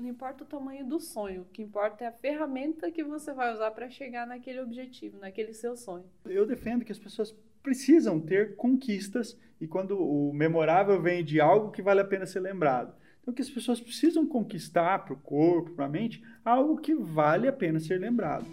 não importa o tamanho do sonho, o que importa é a ferramenta que você vai usar para chegar naquele objetivo, naquele seu sonho. Eu defendo que as pessoas precisam ter conquistas e quando o memorável vem de algo que vale a pena ser lembrado. Então, que as pessoas precisam conquistar para o corpo, para a mente, algo que vale a pena ser lembrado.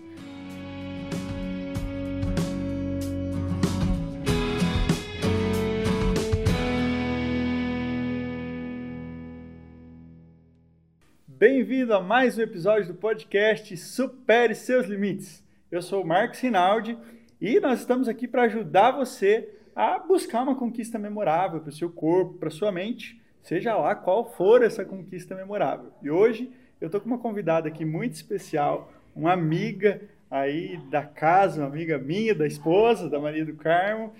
Bem-vindo a mais um episódio do podcast Supere Seus Limites. Eu sou o Marcos Rinaldi e nós estamos aqui para ajudar você a buscar uma conquista memorável para o seu corpo, para sua mente, seja lá qual for essa conquista memorável. E hoje eu estou com uma convidada aqui muito especial, uma amiga aí da casa, uma amiga minha, da esposa, da Maria do Carmo,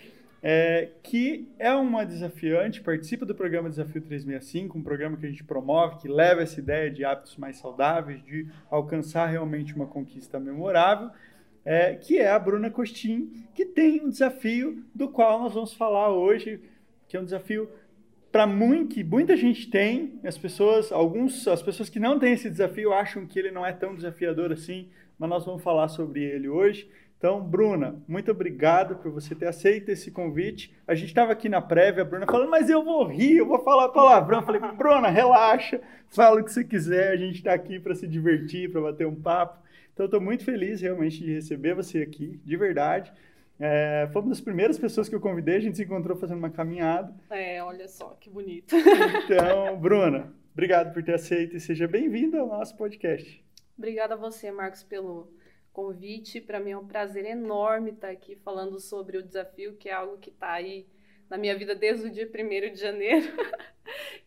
é, que é uma desafiante, participa do programa Desafio 365, um programa que a gente promove, que leva essa ideia de hábitos mais saudáveis, de alcançar realmente uma conquista memorável, é, que é a Bruna Costin, que tem um desafio do qual nós vamos falar hoje, que é um desafio para muito, que muita gente tem, as pessoas, alguns, as pessoas que não têm esse desafio acham que ele não é tão desafiador assim, mas nós vamos falar sobre ele hoje. Então, Bruna, muito obrigado por você ter aceito esse convite. A gente estava aqui na prévia, a Bruna falando, mas eu vou rir, eu vou falar palavrão. Eu falei, Bruna, relaxa, fala o que você quiser, a gente está aqui para se divertir, para bater um papo. Então, estou muito feliz realmente de receber você aqui, de verdade. É, foi uma das primeiras pessoas que eu convidei, a gente se encontrou fazendo uma caminhada. É, olha só, que bonito. Então, Bruna, obrigado por ter aceito e seja bem-vinda ao nosso podcast. Obrigada a você, Marcos, pelo convite. Para mim é um prazer enorme estar aqui falando sobre o desafio, que é algo que está aí na minha vida desde o dia 1 de janeiro.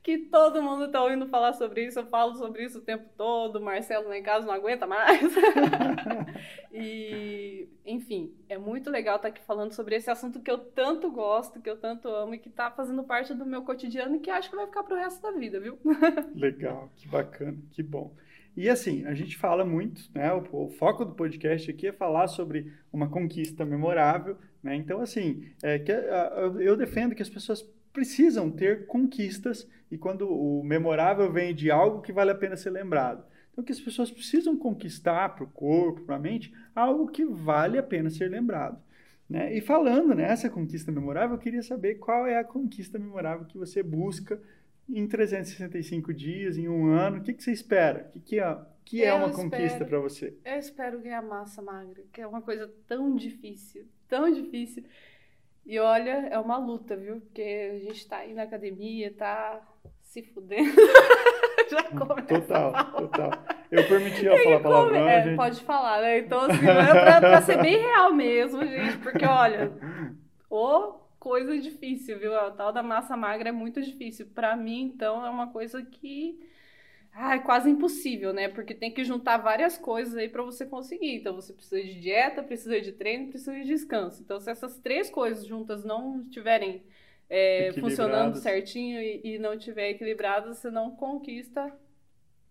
que todo mundo está ouvindo falar sobre isso, eu falo sobre isso o tempo todo, o Marcelo lá em casa não aguenta mais. e, enfim, é muito legal estar aqui falando sobre esse assunto que eu tanto gosto, que eu tanto amo e que está fazendo parte do meu cotidiano e que acho que vai ficar para o resto da vida, viu? legal, que bacana, que bom. E assim, a gente fala muito, né? O, o, foco do podcast aqui é falar sobre uma conquista memorável, né? Então, assim, é que, eu defendo que as pessoas precisam ter conquistas e quando o memorável vem de algo que vale a pena ser lembrado. Então, que as pessoas precisam conquistar para o corpo, para a mente, algo que vale a pena ser lembrado. Né? E falando nessa conquista memorável, eu queria saber qual é a conquista memorável que você busca em 365 dias, em um ano, o que, que você espera? O que, que é, que é uma espero, conquista para você? Eu espero ganhar massa magra, que é uma coisa tão difícil, tão difícil. E olha, é uma luta, viu? Porque a gente tá aí na academia, tá se fudendo. Já começa Total, total. Eu permiti ela falar palavrão, é, gente. Pode falar, né? Então, assim, é pra, pra ser bem real mesmo, gente, porque olha, o coisa difícil, viu? A tal da massa magra é muito difícil. Para mim, então, é uma coisa que ah, é quase impossível, né? Porque tem que juntar várias coisas aí para você conseguir. Então, você precisa de dieta, precisa de treino, precisa de descanso. Então, se essas três coisas juntas não estiverem é, funcionando certinho e, e não estiver equilibrado, você não conquista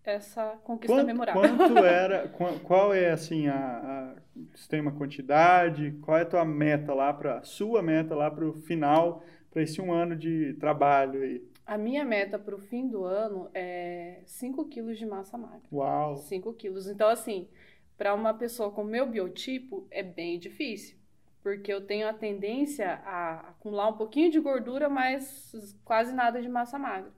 essa conquista quanto, memorável. Quanto era, qual é assim a, a você tem uma quantidade, qual é a tua meta lá para sua meta lá para o final para esse um ano de trabalho aí? A minha meta para o fim do ano é 5 quilos de massa magra. Uau! 5 quilos. Então, assim, para uma pessoa com meu biotipo, é bem difícil. Porque eu tenho a tendência a acumular um pouquinho de gordura, mas quase nada de massa magra.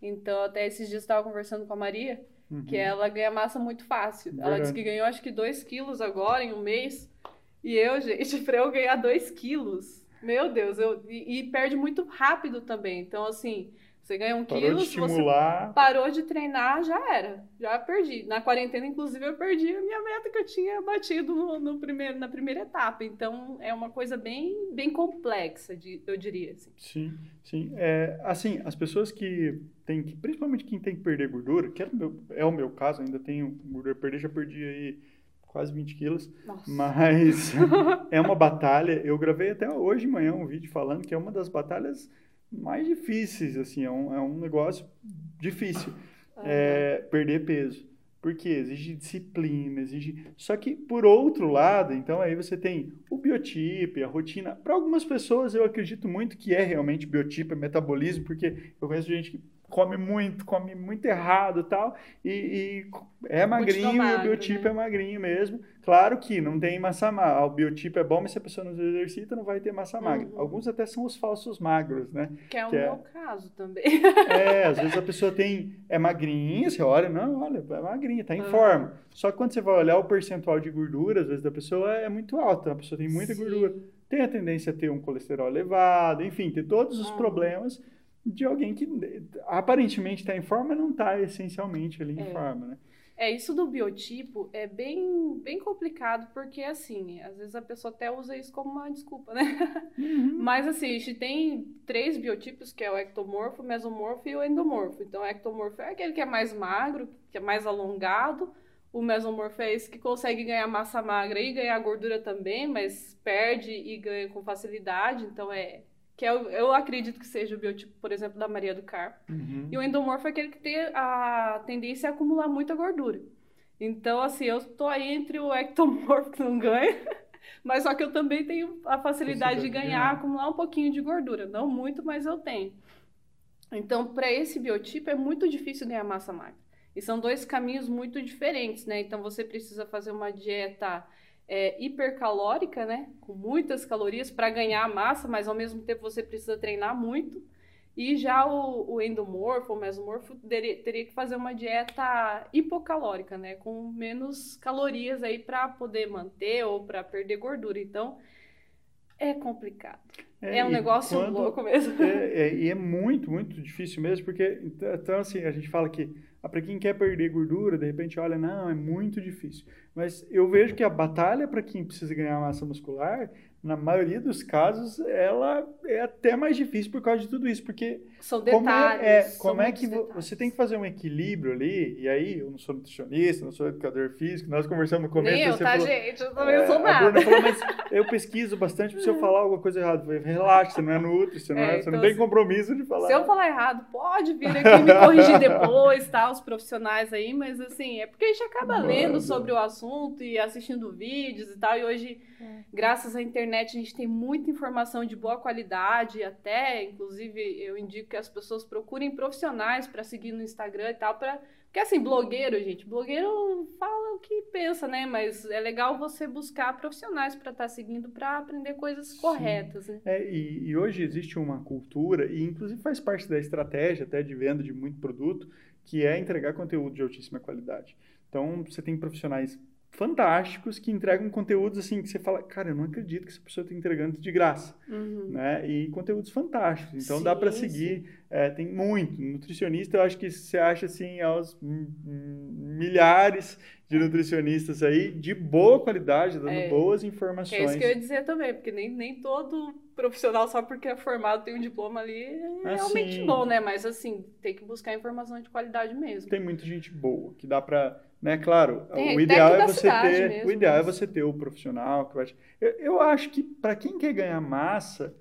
Então, até esses dias eu estava conversando com a Maria, uhum. que ela ganha massa muito fácil. Verdade. Ela disse que ganhou acho que 2 quilos agora em um mês. E eu, gente, para eu ganhar 2 quilos, meu Deus, eu, e, e, perde muito rápido também. Então, assim, você ganha um parou quilo, de estimular. parou de treinar, já era. Já perdi. Na quarentena, inclusive, eu perdi a minha meta que eu tinha batido no, no primeiro, na primeira etapa. Então, é uma coisa bem, bem complexa, de, eu diria. Assim. Sim, sim. É, assim, as pessoas que têm que, principalmente quem tem que perder gordura, que é o meu, é o meu caso, ainda tenho gordura a perder, já perdi aí quase 20 quilos. Nossa. Mas é uma batalha. Eu gravei até hoje de manhã um vídeo falando que é uma das batalhas mais difíceis, assim, é um, é um negócio difícil. É, perder peso. Porque exige disciplina, exige. Só que, por outro lado, então aí você tem o biotipo, a rotina. Para algumas pessoas, eu acredito muito que é realmente biotipo, é metabolismo, porque eu conheço gente que come muito, come muito errado tal, e, e é magrinho e o biotipo né? é magrinho mesmo. Claro que não tem massa magra. O biotipo é bom, mas se a pessoa não exercita, não vai ter massa magra. Uhum. Alguns até são os falsos magros, né? Que é o que é meu é... caso também. É, às vezes a pessoa tem é magrinha, você olha, não, olha, é magrinha, tá em uhum. forma. Só que quando você vai olhar o percentual de gordura, às vezes da pessoa é muito alto, a pessoa tem muita Sim. gordura. Tem a tendência a ter um colesterol elevado, enfim, ter todos os uhum. problemas de alguém que aparentemente está em forma, não está essencialmente ali em é. forma, né? É, isso do biotipo é bem, bem complicado, porque, assim, às vezes a pessoa até usa isso como uma desculpa, né? Uhum. Mas, assim, a gente tem três biotipos, que é o ectomorfo, o mesomorfo e o endomorfo. Então, o ectomorfo é aquele que é mais magro, que é mais alongado. O mesomorfo é esse que consegue ganhar massa magra e ganhar gordura também, mas perde e ganha com facilidade. Então, é que é, eu acredito que seja o biotipo, por exemplo, da Maria do Carmo. Uhum. E o endomorfo é aquele que tem a tendência a acumular muita gordura. Então, assim, eu estou aí entre o ectomorfo que não ganha, mas só que eu também tenho a facilidade de ganhar, acumular um pouquinho de gordura. Não muito, mas eu tenho. Então, para esse biotipo é muito difícil ganhar massa magra. E são dois caminhos muito diferentes, né? Então, você precisa fazer uma dieta é, hipercalórica, né? Com muitas calorias para ganhar massa, mas ao mesmo tempo você precisa treinar muito. E já o, o endomorfo, o mesomorfo, teria, teria, que fazer uma dieta hipocalórica, né? Com menos calorias aí para poder manter ou para perder gordura. Então, é complicado. É, é um negócio quando, louco mesmo. É, é, e é muito, muito difícil mesmo, porque, então, assim, a gente fala que ah, para quem quer perder gordura, de repente olha, não, é muito difícil. Mas eu vejo que a batalha para quem precisa ganhar massa muscular na maioria dos casos, ela é até mais difícil por causa de tudo isso, porque são detalhes. Como é, é como é que detalhes. você tem que fazer um equilíbrio ali? E aí, eu não sou nutricionista, não sou educador físico, nós conversamos no começo. Nem eu, tá, falou, gente? Eu também é, sou nada. A Bruna falou, mas eu pesquiso bastante se eu falar alguma coisa errada. Relaxa, você não é nutri, você não, é, é você então, não tem compromisso de falar. Se eu falar errado, pode vir aqui me corrigir depois, tá? Os profissionais aí, mas assim, é porque a gente acaba lendo sobre o assunto e assistindo vídeos e tal, e hoje, é. graças à internet, internet a gente tem muita informação de boa qualidade, até, inclusive, eu indico que as pessoas procurem profissionais para seguir no Instagram e tal, para porque assim, blogueiro, gente, blogueiro fala o que pensa, né? Mas é legal você buscar profissionais para estar tá seguindo para aprender coisas corretas, né? É, e, e, hoje existe uma cultura, e inclusive faz parte da estratégia até de venda de muito produto, que é entregar conteúdo de altíssima qualidade. Então, você tem profissionais fantásticos que entregam conteúdos assim que você fala, cara, eu não acredito que essa pessoa está entregando de graça, uhum. né? E conteúdos fantásticos. Então sim, dá para seguir, é, tem muito. Nutricionista, eu acho que você acha assim aos milhares de nutricionistas aí de boa qualidade, dando é, boas informações. É isso que eu ia dizer também, porque nem, nem todo profissional só porque é formado tem um diploma ali é ah, realmente bom, né? Mas assim, tem que buscar informação de qualidade mesmo. Tem muita gente boa que dá para né? Claro, Tem, o ideal é você ter, mesmo, o ideal é mas... é você ter o profissional que vai. Eu, eu acho que para quem quer ganhar massa,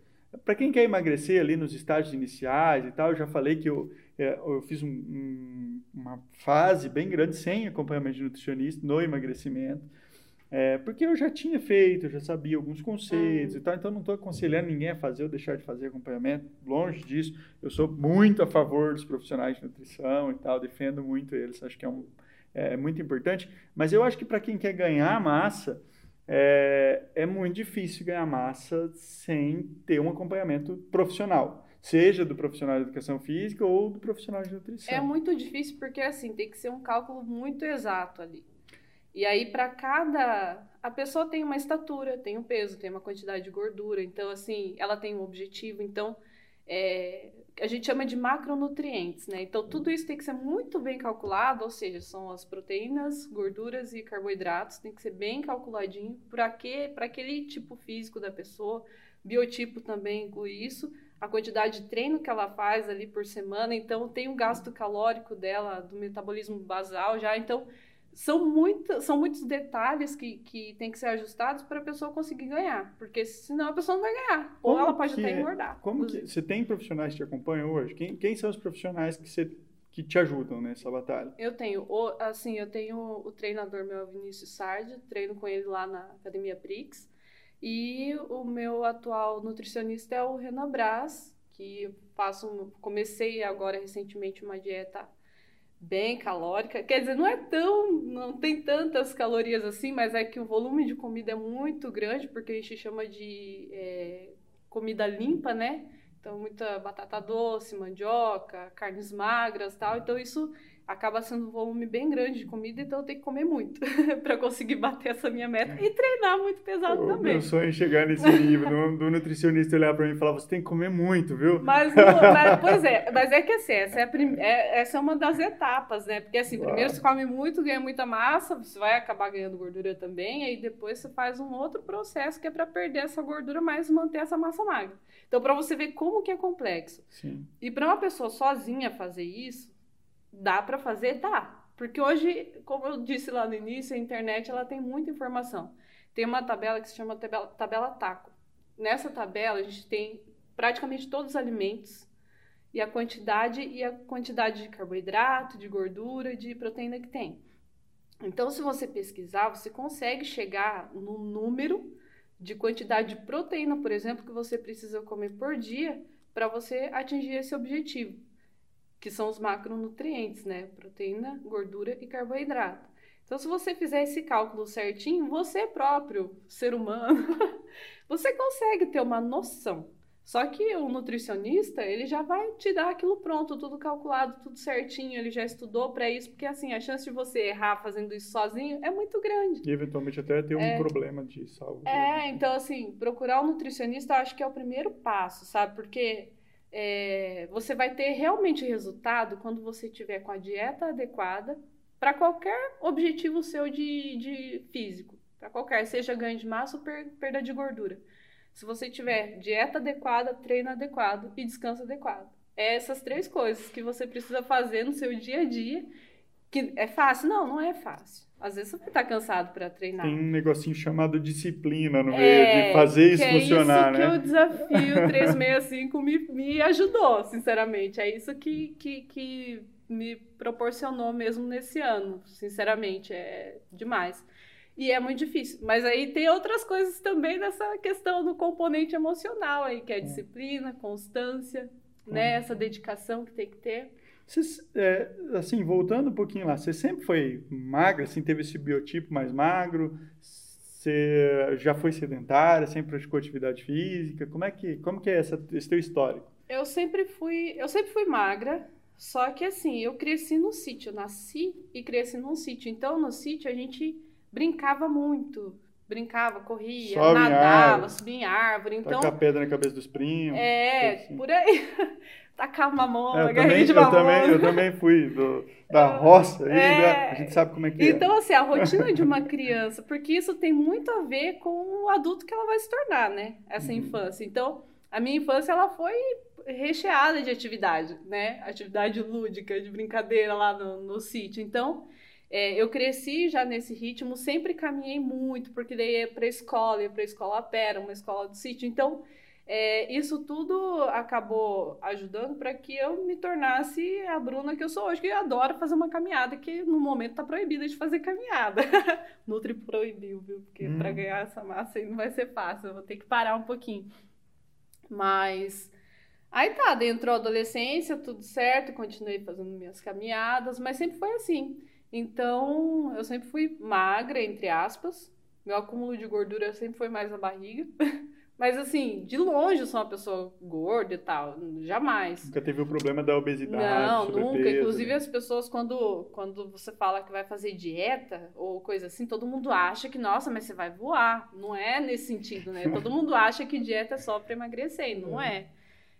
para quem quer emagrecer ali nos estágios iniciais e tal, eu já falei que eu, é, eu fiz um, um, uma fase bem grande sem acompanhamento de nutricionista no emagrecimento. É, porque eu já tinha feito, eu já sabia alguns conceitos uhum. e tal, então não estou aconselhando ninguém a fazer ou deixar de fazer acompanhamento, longe disso. Eu sou muito a favor dos profissionais de nutrição e tal, defendo muito eles, acho que é um, é muito importante. Mas eu acho que para quem quer ganhar massa, é, é muito difícil ganhar massa sem ter um acompanhamento profissional seja do profissional de educação física ou do profissional de nutrição. É muito difícil porque assim tem que ser um cálculo muito exato ali. E aí para cada a pessoa tem uma estatura, tem um peso, tem uma quantidade de gordura, então assim ela tem um objetivo, então é, a gente chama de macronutrientes, né? Então, tudo isso tem que ser muito bem calculado, ou seja, são as proteínas, gorduras e carboidratos, tem que ser bem calculadinho para aquele tipo físico da pessoa, biotipo também inclui isso, a quantidade de treino que ela faz ali por semana, então tem o gasto calórico dela, do metabolismo basal já, então são, muita, são muitos detalhes que, que tem que ser ajustados para a pessoa conseguir ganhar, porque senão a pessoa não vai ganhar, ou ela pode até é? engordar. Como que, você tem profissionais que te acompanham hoje? Quem, quem são os profissionais que, você, que te ajudam nessa batalha? Eu tenho, o, assim, eu tenho o treinador meu Vinícius Sardi, treino com ele lá na Academia Prix, e o meu atual nutricionista é o Renan Braz, que faço, comecei agora recentemente uma dieta bem calórica. Quer dizer, não é tão, não tem tantas calorias assim, mas é que o volume de comida é muito grande, porque a gente chama de é, comida limpa, né? Então, muita batata doce, mandioca, carnes magras tal. Então, isso acaba sendo um volume bem grande de comida, então eu tenho que comer muito para conseguir bater essa minha meta e treinar muito pesado o também. Meu sonho é chegar nesse nível, do, nutricionista olhar para mim e falar, você tem que comer muito, viu? Mas, mas pois é, mas é que assim, essa é, prim... é, essa é uma das etapas, né? Porque assim, claro. primeiro você come muito, ganha muita massa, você vai acabar ganhando gordura também, aí depois você faz um outro processo que é para perder essa gordura, mas manter essa massa magra. Então, para você ver como que é complexo. Sim. E para uma pessoa sozinha fazer isso, Dá para fazer? Dá. Porque hoje, como eu disse lá no início, a internet ela tem muita informação. Tem uma tabela que se chama tabela, tabela TACO. Nessa tabela a gente tem praticamente todos os alimentos e a quantidade e a quantidade de carboidrato, de gordura, de proteína que tem. Então, se você pesquisar, você consegue chegar no número de quantidade de proteína, por exemplo, que você precisa comer por dia para você atingir esse objetivo que são os macronutrientes, né? Proteína, gordura e carboidrato. Então, se você fizer esse cálculo certinho, você próprio, ser humano, você consegue ter uma noção. Só que o nutricionista, ele já vai te dar aquilo pronto, tudo calculado, tudo certinho, ele já estudou para isso, porque assim, a chance de você errar fazendo isso sozinho é muito grande. E eventualmente até ter um é, problema de saúde. É, então assim, procurar um nutricionista eu acho que é o primeiro passo, sabe? Porque é, você vai ter realmente resultado quando você tiver com a dieta adequada para qualquer objetivo seu de, de físico, para qualquer, seja ganho de massa ou per, perda de gordura. Se você tiver dieta adequada, treino adequado e descanso adequado. É essas três coisas que você precisa fazer no seu dia a dia. Que é fácil? Não, não é fácil. Às vezes você vai estar cansado para treinar. Tem um negocinho chamado disciplina no meio é, de fazer isso funcionar, é né? isso que o desafio 365 me, me ajudou, sinceramente. É isso que, que, que me proporcionou mesmo nesse ano, sinceramente. É demais. E é muito difícil. Mas aí tem outras coisas também nessa questão do componente emocional aí, que é é. disciplina, constância, né? Essa dedicação que tem que ter. Você, é, assim, voltando um pouquinho lá, você sempre foi magra, assim, teve esse biotipo mais magro? Você já foi sedentária, sempre praticou atividade física? Como é que, como que é essa, esse teu histórico? Eu sempre fui, eu sempre fui magra, só que assim, eu cresci no sítio, nasci e cresci num sítio. Então, no sítio a gente brincava muito brincava, corria, Sobe nadava, subia em árvore. Então, Tacar pedra na cabeça dos primos. É, assim. por aí. tacar mamona, é, garrinha de mamona. Eu também, eu também fui do, da roça, aí, é, né? a gente sabe como é que então, é. Então, assim, a rotina de uma criança, porque isso tem muito a ver com o adulto que ela vai se tornar, né? Essa uhum. infância. Então, a minha infância, ela foi recheada de atividade, né? Atividade lúdica, de brincadeira lá no, no sítio. Então, é, eu cresci já nesse ritmo, sempre caminhei muito, porque daí ia para a escola, ia para a escola a pé, era uma escola do sítio. Então, é, isso tudo acabou ajudando para que eu me tornasse a Bruna que eu sou hoje, que adora fazer uma caminhada, que no momento está proibida de fazer caminhada. Nutri proibiu, viu? Porque hum. para ganhar essa massa aí não vai ser fácil, eu vou ter que parar um pouquinho. Mas aí tá, dentro da adolescência, tudo certo, continuei fazendo minhas caminhadas, mas sempre foi assim. Então, eu sempre fui magra, entre aspas. Meu acúmulo de gordura sempre foi mais na barriga. Mas assim, de longe eu sou uma pessoa gorda e tal, jamais. Nunca teve o problema da obesidade, Não, nunca. Inclusive as pessoas quando quando você fala que vai fazer dieta ou coisa assim, todo mundo acha que nossa, mas você vai voar. Não é nesse sentido, né? Todo mundo acha que dieta é só para emagrecer, não é. é.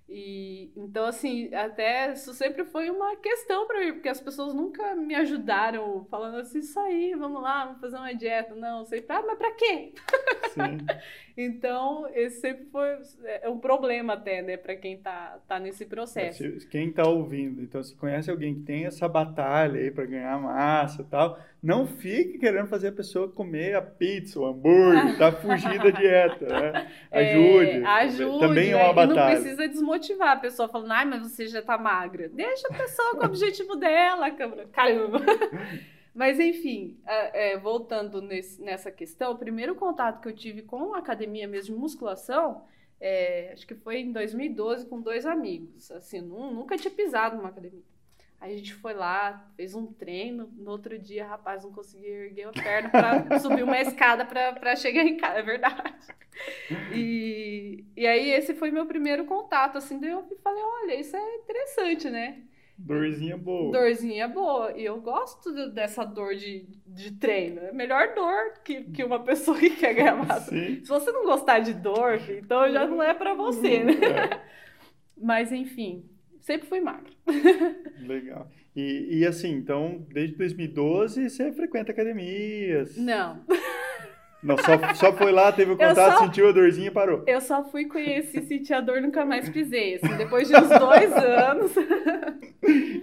E então assim, até isso sempre foi uma questão para mim, porque as pessoas nunca me ajudaram falando assim, isso aí, vamos lá, vamos fazer uma dieta. Não, sei para, mas para quê? Então, esse sempre foi é um problema até, né, para quem tá tá nesse processo. Quem tá ouvindo, então se conhece alguém que tem essa batalha aí para ganhar massa e tal, não fique querendo fazer a pessoa comer a pizza, o hambúrguer, tá fugir da dieta, né? Ajude. É, ajude. Também é uma batalha. E não precisa desmotivar a pessoa falando, ai, mas você já tá magra. Deixa a pessoa com o objetivo dela, caramba. Mas, enfim, é, voltando nesse, nessa questão, o primeiro contato que eu tive com a academia mesmo de musculação é, acho que foi em 2012 com dois amigos. Assim, nunca tinha pisado numa academia. Aí a gente foi lá, fez um treino. No outro dia, rapaz, não conseguia erguer a perna para subir uma escada para chegar em casa, é verdade. E, e aí esse foi meu primeiro contato, assim, daí eu falei, olha, isso é interessante, né? Dorzinha boa. Dorzinha boa. E eu gosto dessa dor de, de treino. É melhor dor que, que uma pessoa que quer ganhar massa. Sim. Se você não gostar de dor, então já não é para você, né? É. Mas enfim, sempre fui magra. Legal. E, e assim, então, desde 2012 você frequenta academias? Não. Não, só, só foi lá, teve o contato, só, sentiu a dorzinha e parou. Eu só fui conhecer, senti a dor nunca mais pisei. Assim, depois de uns dois anos.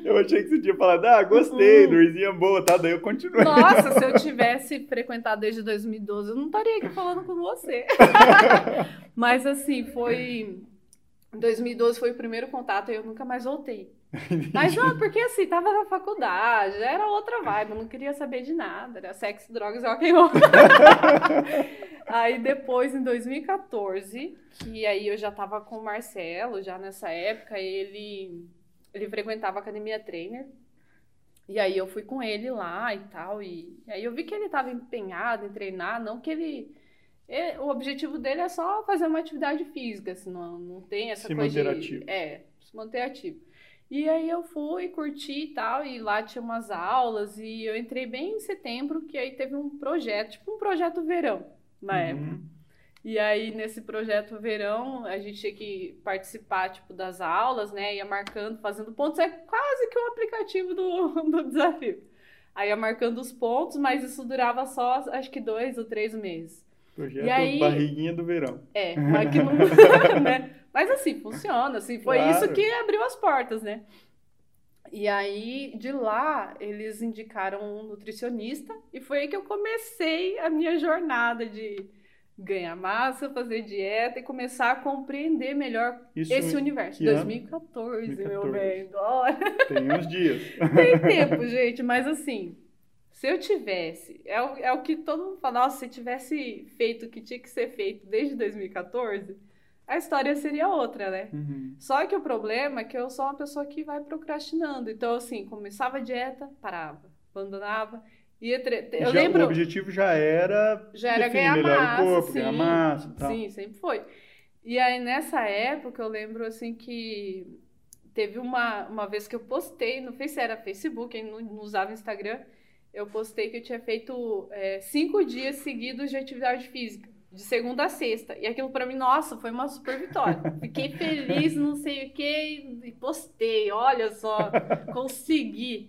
Eu achei que você tinha falado, ah, gostei, uhum. dorzinha boa, tá? Daí eu continuei. Nossa, se eu tivesse frequentado desde 2012, eu não estaria aqui falando com você. Mas assim, foi. 2012 foi o primeiro contato e eu nunca mais voltei. Mas não, porque assim, tava na faculdade, era outra vibe, eu não queria saber de nada, era sexo, drogas e rock and roll. aí depois, em 2014, que aí eu já tava com o Marcelo, já nessa época, ele, ele frequentava a Academia Trainer, e aí eu fui com ele lá e tal, e, e aí eu vi que ele tava empenhado em treinar, não que ele... ele o objetivo dele é só fazer uma atividade física, assim, não, não tem essa se coisa manter de... Ativo. É, se manter ativo. E aí eu fui, curti e tal, e lá tinha umas aulas, e eu entrei bem em setembro, que aí teve um projeto, tipo um projeto verão, na uhum. época. E aí, nesse projeto verão, a gente tinha que participar, tipo, das aulas, né? Ia marcando, fazendo pontos. É quase que um aplicativo do, do desafio. Aí ia marcando os pontos, mas isso durava só, acho que dois ou três meses. Projeto e aí, barriguinha do verão. É, mas que não... né? Mas assim, funciona, assim, foi claro. isso que abriu as portas, né? E aí, de lá, eles indicaram um nutricionista e foi aí que eu comecei a minha jornada de ganhar massa, fazer dieta e começar a compreender melhor Isso esse universo. 2014, 2014, meu bem. Tem uns dias. Tem tempo, gente, mas assim, se eu tivesse, é o, é o que todo mundo fala, nossa, se tivesse feito o que tinha que ser feito desde 2014 a história seria outra, né? Uhum. Só que o problema é que eu sou uma pessoa que vai procrastinando. Então, assim, começava a dieta, parava, abandonava. Ia tre... eu já, lembro... O objetivo já era, já era enfim, ganhar massa, o corpo, sim, ganhar massa tal. Sim, sempre foi. E aí, nessa época, eu lembro, assim, que teve uma, uma vez que eu postei, não sei se era Facebook, não, não usava Instagram, eu postei que eu tinha feito é, cinco dias seguidos de atividade física de segunda a sexta. E aquilo para mim, nossa, foi uma super vitória. Fiquei feliz, não sei o que, e postei, olha só, consegui.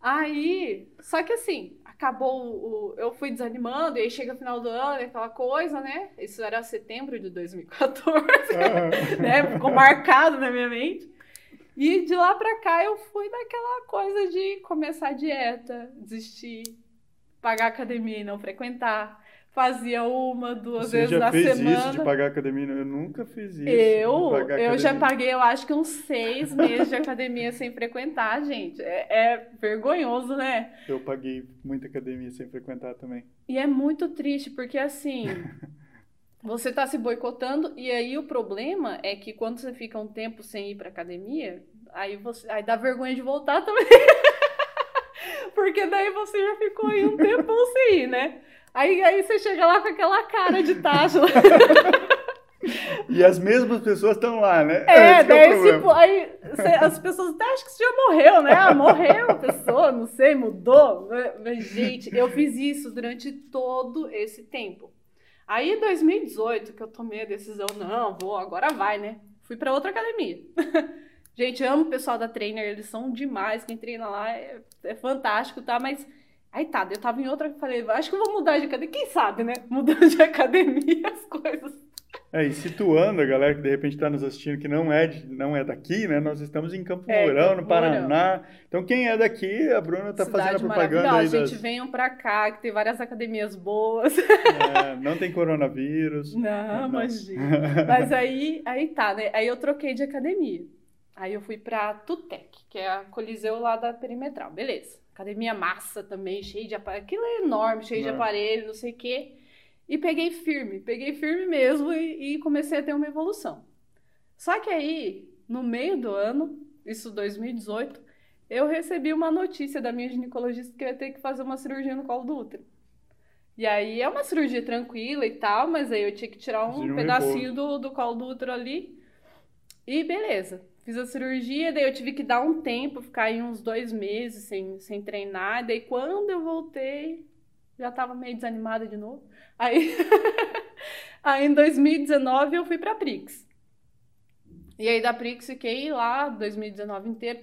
Aí, só que assim, acabou o. Eu fui desanimando, e aí chega o final do ano, aquela coisa, né? Isso era setembro de 2014, né? Ficou marcado na minha mente. E de lá pra cá eu fui naquela coisa de começar a dieta, desistir, pagar academia e não frequentar fazia uma, duas Você vezes na semana. Você já fez isso de pagar academia? Eu nunca fiz isso. Eu, eu já paguei, eu acho que uns seis meses de academia sem frequentar, gente. É, é, vergonhoso, né? Eu paguei muita academia sem frequentar também. E é muito triste, porque assim. você tá se boicotando, e aí o problema é que quando você fica um tempo sem ir pra academia, aí você. Aí dá vergonha de voltar também. porque daí você já ficou aí um tempo sem ir, né? Aí, aí você chega lá com aquela cara de tacho. E as mesmas pessoas estão lá, né? É, Esse daí, é tipo, aí cê, as pessoas até acham que você já morreu, né? Ah, morreu a pessoa, não sei, mudou. Mas, gente, eu fiz isso durante todo esse tempo. Aí, em 2018, que eu tomei a decisão, não, vou, agora vai, né? Fui para outra academia. Gente, amo o pessoal da Trainer, eles são demais, quem treina lá é, é fantástico, tá? Mas Aí tá, eu tava em outra, falei, acho que eu vou mudar de academia. Quem sabe, né? Mudando de academia as coisas. É, e situando a galera que de repente está nos assistindo que não é, de, não é daqui, né? Nós estamos em Campo é, Mourão, no Paraná. Então, quem é daqui, a Bruna está fazendo a propaganda aí das... Gente, venham para cá, que tem várias academias boas. É, não tem coronavírus. Não, não. imagina. Mas aí, aí tá, né? Aí eu troquei de academia. Aí eu fui para Tutec, que é a Coliseu lá da Perimetral. Beleza academia massa também, cheia de aparelho. Aquilo é enorme, cheio de aparelho, não sei o quê. E peguei firme, peguei firme mesmo e, e comecei a ter uma evolução. Só que aí, no meio do ano, isso 2018, eu recebi uma notícia da minha ginecologista que eu ia ter que fazer uma cirurgia no colo do útero. E aí é uma cirurgia tranquila e tal, mas aí eu tinha que tirar um pedacinho do, do colo do útero ali. E beleza. Fiz a cirurgia, daí eu tive que dar um tempo, ficar aí uns dois meses sem, sem treinar. Daí quando eu voltei, já tava meio desanimada de novo. Aí, aí em 2019 eu fui pra Prix. E aí da Prix fiquei lá 2019 inteiro.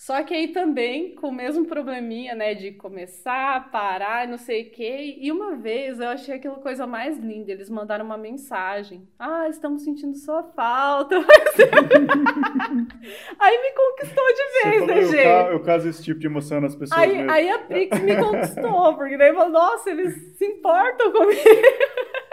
Só que aí também com o mesmo probleminha, né, de começar, parar, não sei o quê. E uma vez eu achei aquela coisa mais linda. Eles mandaram uma mensagem: Ah, estamos sentindo sua falta. aí me conquistou de vez, né, gente? Eu, eu caso esse tipo de emoção nas pessoas. Aí, aí a Prix me conquistou, porque daí falou: Nossa, eles se importam comigo.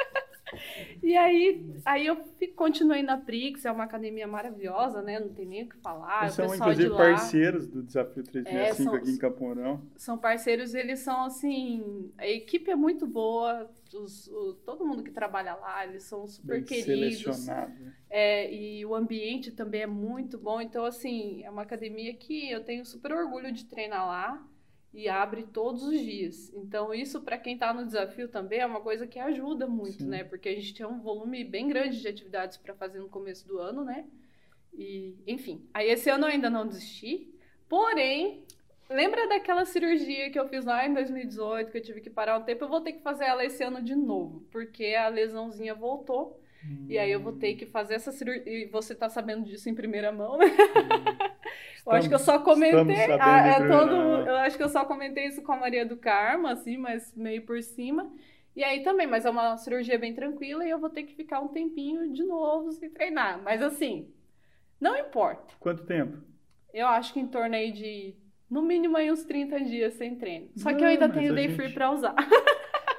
E aí, aí eu continuei na Prix, é uma academia maravilhosa, né? Não tem nem o que falar. Eles são, inclusive, parceiros do Desafio 365 é, são, aqui em Camporão. São parceiros, eles são, assim... A equipe é muito boa, os, o, todo mundo que trabalha lá, eles são super Bem queridos. Selecionado. Né? É, e o ambiente também é muito bom. Então, assim, é uma academia que eu tenho super orgulho de treinar lá e abre todos os dias. Então, isso para quem está no desafio também é uma coisa que ajuda muito, Sim. né? Porque a gente tem um volume bem grande de atividades para fazer no começo do ano, né? E, enfim, aí esse ano eu ainda não desisti. Porém, lembra daquela cirurgia que eu fiz lá em 2018, que eu tive que parar um tempo? Eu vou ter que fazer ela esse ano de novo, porque a lesãozinha voltou. Hum. E aí eu vou ter que fazer essa cirurgia. E você tá sabendo disso em primeira mão, né? Hum. eu acho que eu só comentei. Ah, é todo, eu acho que eu só comentei isso com a Maria do Carmo, assim, mas meio por cima. E aí também, mas é uma cirurgia bem tranquila e eu vou ter que ficar um tempinho de novo sem treinar. Mas assim, não importa. Quanto tempo? Eu acho que em torno aí de, no mínimo aí uns 30 dias sem treino. Só não, que eu ainda tenho day gente... free pra usar.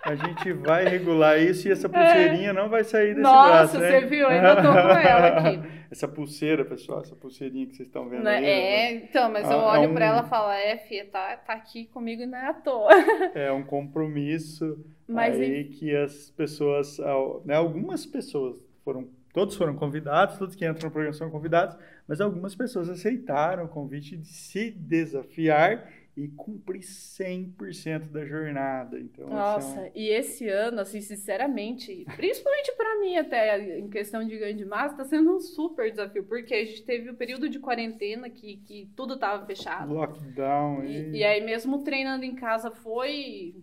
A gente vai regular isso e essa pulseirinha é. não vai sair desse Nossa, braço, Nossa, você viu? Eu ainda tô com ela aqui. essa pulseira, pessoal, essa pulseirinha que vocês estão vendo não, aí. É, então, mas eu ah, olho é um... para ela e falo, é, filha, tá, tá aqui comigo e não é à toa. É um compromisso mas aí que as pessoas, né, algumas pessoas foram, todos foram convidados, todos que entram no programa são convidados, mas algumas pessoas aceitaram o convite de se desafiar e cumprir 100% da jornada. Então, Nossa, assim, e esse ano, assim, sinceramente, principalmente para mim até, em questão de ganho de massa, está sendo um super desafio, porque a gente teve o um período de quarentena que, que tudo estava fechado. Lockdown. E, e... e aí mesmo treinando em casa foi...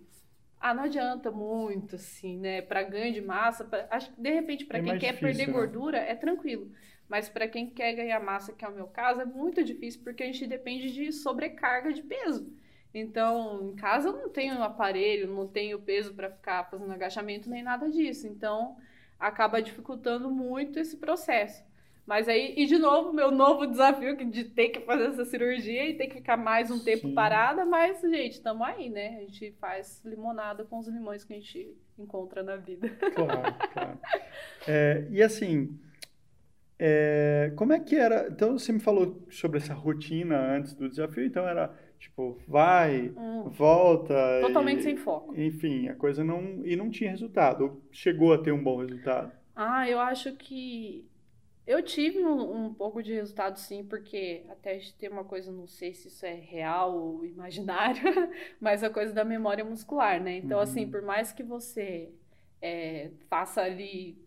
Ah, não adianta muito, assim, né? Para ganho de massa, pra... acho que de repente para é quem quer difícil, perder né? gordura é tranquilo. Mas para quem quer ganhar massa, que é o meu caso, é muito difícil porque a gente depende de sobrecarga de peso. Então, em casa eu não tenho aparelho, não tenho peso para ficar fazendo agachamento nem nada disso. Então, acaba dificultando muito esse processo. Mas aí, e de novo, meu novo desafio de ter que fazer essa cirurgia e ter que ficar mais um tempo Sim. parada, mas, gente, estamos aí, né? A gente faz limonada com os limões que a gente encontra na vida. Claro, claro. É, e assim, é, como é que era? Então, você me falou sobre essa rotina antes do desafio, então era tipo, vai, hum. volta. Totalmente e, sem foco. Enfim, a coisa não. E não tinha resultado. Chegou a ter um bom resultado? Ah, eu acho que. Eu tive um, um pouco de resultado sim, porque até ter uma coisa, não sei se isso é real ou imaginário, mas a coisa da memória muscular, né? Então, assim, uhum. assim, por mais que você é, faça ali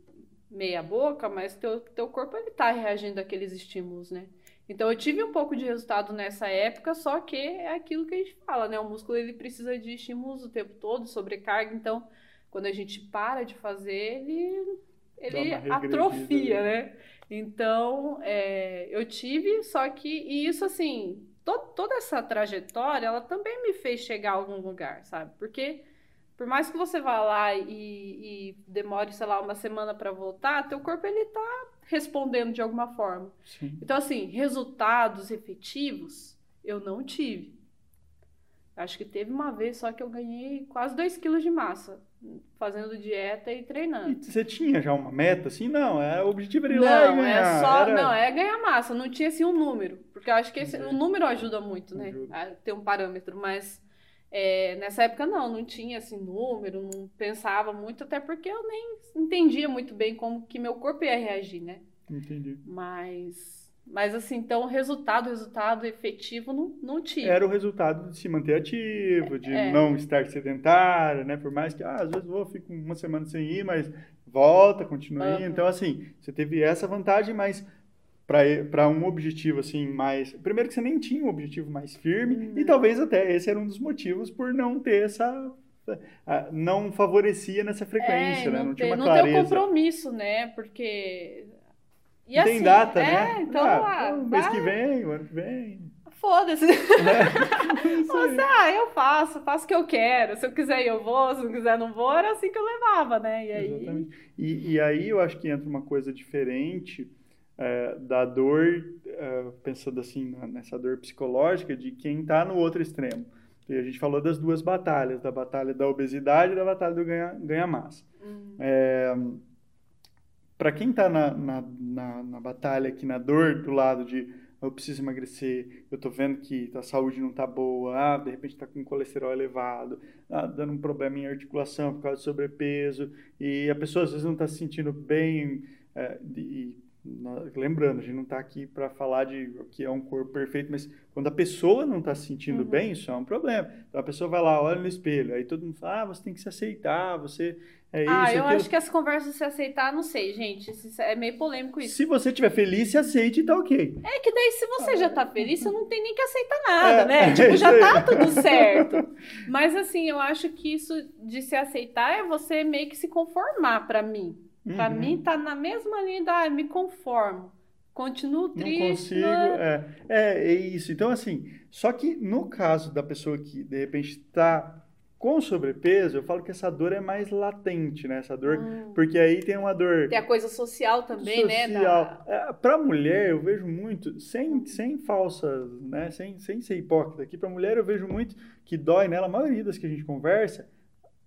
meia boca, mas teu, teu corpo ele tá reagindo àqueles estímulos, né? Então eu tive um pouco de resultado nessa época, só que é aquilo que a gente fala, né? O músculo ele precisa de estímulos o tempo todo, sobrecarga, então quando a gente para de fazer, ele, ele atrofia, né? Então é, eu tive, só que, e isso assim, to, toda essa trajetória, ela também me fez chegar a algum lugar, sabe? Porque por mais que você vá lá e, e demore, sei lá, uma semana para voltar, teu corpo ele tá respondendo de alguma forma. Sim. Então, assim, resultados efetivos eu não tive. Acho que teve uma vez só que eu ganhei quase 2 quilos de massa, fazendo dieta e treinando. E você tinha já uma meta assim? Não, é, o objetivo era ir não, lá e é ganhar. É só, era... Não, é ganhar massa, não tinha assim um número. Porque eu acho que esse, o número ajuda muito, né? Ajuda. A ter um parâmetro, mas É, nessa época não, não tinha assim número, não pensava muito, até porque eu nem entendia muito bem como que meu corpo ia reagir, né? Entendi. Mas, mas assim, então resultado, resultado efetivo não, não tive. Era o resultado de se manter ativo, de É. não estar sedentário, né? Por mais que, ah, às vezes vou, fico uma semana sem ir, mas volta, continua. Aham. Então, assim, você teve essa vantagem, mas para um objetivo, assim, mais... Primeiro que você nem tinha um objetivo mais firme, e Não. talvez até esse era um dos motivos por não ter essa... Não favorecia nessa frequência, é, né? não, tinha uma não ter clareza. compromisso, né? Porque. E Não tem assim, data, é, né? então, ah, ah, mês vai, que vem, o ano que vem. foda-se. Isso aí. Você, ah, eu faço, faço o que eu quero. Se eu quiser, eu vou. Se não quiser, não vou. Era assim que eu levava, né? E aí. Exatamente. E, e aí eu acho que entra uma coisa diferente é, da dor, é, pensando assim nessa dor psicológica, de quem está no outro extremo. E a gente falou das duas batalhas, da batalha da obesidade e da batalha do ganha, ganha massa. Hum, Para quem está na, na, na, na batalha aqui, na dor do lado de eu preciso emagrecer, eu tô vendo que a saúde não tá boa, ah, de repente tá com colesterol elevado, ah, dando um problema em articulação por causa do sobrepeso, e a pessoa às vezes não está se sentindo bem, é, e, lembrando, a gente não está aqui para falar de o que é um corpo perfeito, mas quando a pessoa não está se sentindo Uhum. bem, isso é um problema. Então a pessoa vai lá, olha no espelho, aí todo mundo fala, ah, você tem que se aceitar, você é isso, ah, eu aquilo. acho que essa conversa se aceitar, não sei, gente. É meio polêmico isso. Se você estiver feliz, se aceite e tá ok. É que daí, se você já tá feliz, você não tem nem que aceitar nada, É, né? é Tipo, já aí. tá tudo certo. Mas assim, eu acho que isso de se aceitar é você meio que se conformar pra mim. Pra Uhum. mim, tá na mesma linha da ah, me conformo. Continuo Não triste. consigo. né? É, é, é isso. Então, assim, só que no caso da pessoa que de repente está com sobrepeso, eu falo que essa dor é mais latente, né? Essa dor, Hum. porque aí tem uma dor Tem a coisa social também, né? social. Da... É, para mulher, eu vejo muito, sem, sem falsa, né? Sem, sem ser hipócrita aqui, para mulher eu vejo muito que dói nela, a maioria das que a gente conversa,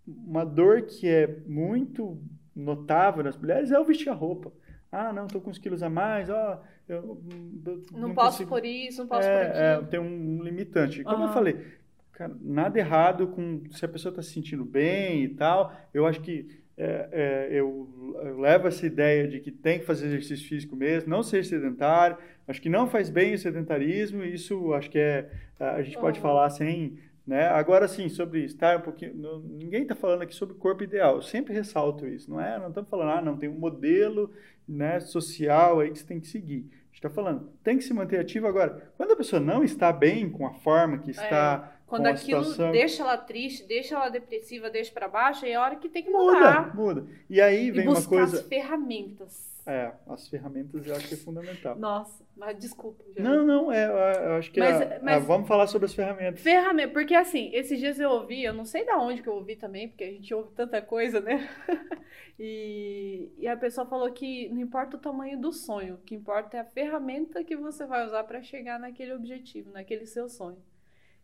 uma dor que é muito notável nas mulheres é o vestir a roupa. Ah, não, tô com uns quilos a mais, ó, eu, eu Não, posso consigo- por isso, não posso por é, aquilo. é, tem um limitante. Como eu Aham. falei, cara, nada errado com se a pessoa está se sentindo bem e tal. Eu acho que é, é, eu, eu levo essa ideia de que tem que fazer exercício físico mesmo, não ser sedentário. Acho que não faz bem o sedentarismo. Isso acho que é a gente pode Aham. falar sem, né? Agora sim, sobre estar um pouquinho, não- ninguém está falando aqui sobre corpo ideal. Eu sempre ressalto isso, não é? Não estamos falando, ah, não tem um modelo, né, social aí que você tem que seguir. A gente está falando, tem que se manter ativo agora. Quando a pessoa não está bem com a forma que está, Quando com a aquilo situação, deixa ela triste, deixa ela depressiva, deixa pra baixo, é a hora que tem que muda, mudar. muda. E aí E vem uma buscar coisa, as ferramentas. É, as ferramentas eu acho que é fundamental. Nossa, mas desculpa. já. Não, não, é, eu acho que Mas- é- mas- é, vamos falar sobre as ferramentas. Ferramenta, porque assim, esses dias eu ouvi, eu não sei da onde que eu ouvi também, porque a gente ouve tanta coisa, né? E, e a pessoa falou que não importa o tamanho do sonho, o que importa é a ferramenta que você vai usar para chegar naquele objetivo, naquele seu sonho.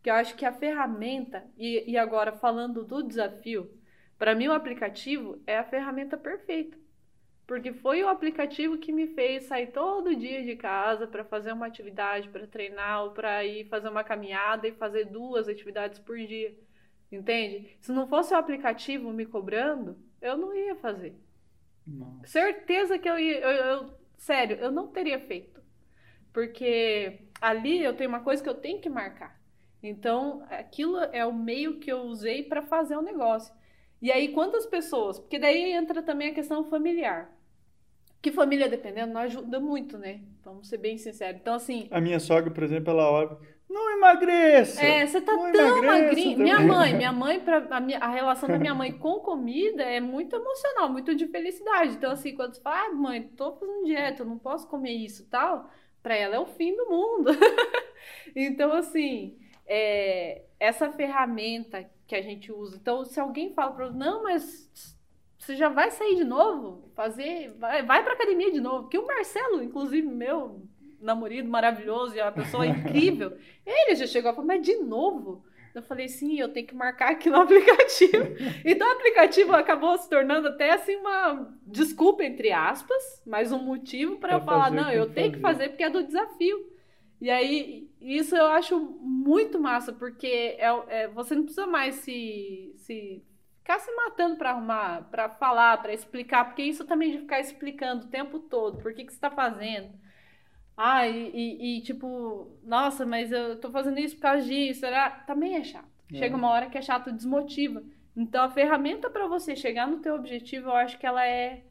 Que eu acho que a ferramenta, e, e agora falando do desafio, para mim o aplicativo é a ferramenta perfeita. Porque foi o aplicativo que me fez sair todo dia de casa para fazer uma atividade, para treinar ou para ir fazer uma caminhada e fazer duas atividades por dia. Entende? Se não fosse o aplicativo me cobrando, eu não ia fazer. Não. Certeza que eu ia. eu- eu- sério, eu não teria feito. Porque ali eu tenho uma coisa que eu tenho que marcar. Então, aquilo é o meio que eu usei para fazer o negócio. E aí, quantas pessoas? Porque daí entra também a questão familiar. Que família dependendo não ajuda muito, né? Vamos ser bem sinceros. Então, assim, A minha sogra, por exemplo, ela olha, não emagreça. é, você tá tão magrinho. Minha também." mãe, minha mãe, pra, a, minha- a relação da minha mãe com comida é muito emocional, muito de felicidade. Então, assim, quando você fala, ah, mãe, tô fazendo dieta, eu não posso comer isso e tal, pra ela é o fim do mundo. Então, assim, é, essa ferramenta que a gente usa. Então, se alguém fala pra você, não, mas você já vai sair de novo? Fazer, vai, vai pra academia de novo. Porque o Marcelo, inclusive, meu namorado maravilhoso e é uma pessoa incrível, ele já chegou a falar, mas de novo? Eu falei, sim, eu tenho que marcar aqui no aplicativo. Então o aplicativo acabou se tornando até assim uma desculpa, entre aspas, mas um motivo para eu falar, não, que eu que tenho que fazer. fazer porque é do desafio. E aí, isso eu acho muito massa, porque é, é, você não precisa mais se, se ficar se matando para arrumar, para falar, para explicar, porque isso também de ficar explicando o tempo todo, por que, que você está fazendo. Ah, e, e, e, tipo, nossa, mas eu tô fazendo isso por causa disso, será? Também é chato. É. Chega uma hora que é chato, desmotiva. Então a ferramenta para você chegar no teu objetivo, eu acho que ela é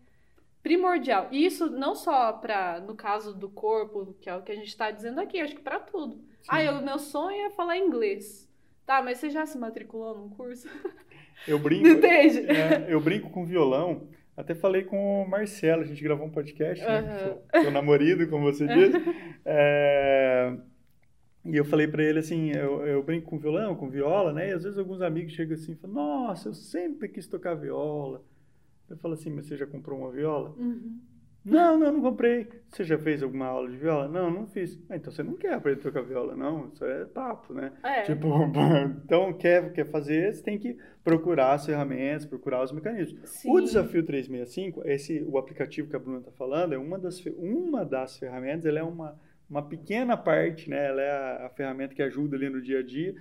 primordial. E isso não só para no caso do corpo, que é o que a gente está dizendo aqui, acho que para tudo. Sim. Ah, o meu sonho é falar inglês. Tá, mas você já se matriculou num curso? Eu brinco. Entende? É, eu brinco com violão. Até falei com o Marcelo, a gente gravou um podcast, uhum. né? Seu, seu namorado, como você diz. é... E eu falei para ele assim, eu, eu, brinco com violão, com viola, né? E às vezes alguns amigos chegam assim e falam, nossa, eu sempre quis tocar viola. Eu falo assim, mas você já comprou uma viola? Uhum. Não, não, não comprei. Você já fez alguma aula de viola? Não, não fiz. Ah, então você não quer aprender a tocar viola, não. Isso é papo, né? É. Tipo, então quer, quer fazer, você tem que procurar as ferramentas, procurar os mecanismos. Sim. O Desafio 365, esse, o aplicativo que a Bruna está falando, é uma das, uma das ferramentas, ele é uma, uma pequena parte, né? Ela é a, a ferramenta que ajuda ali no dia a dia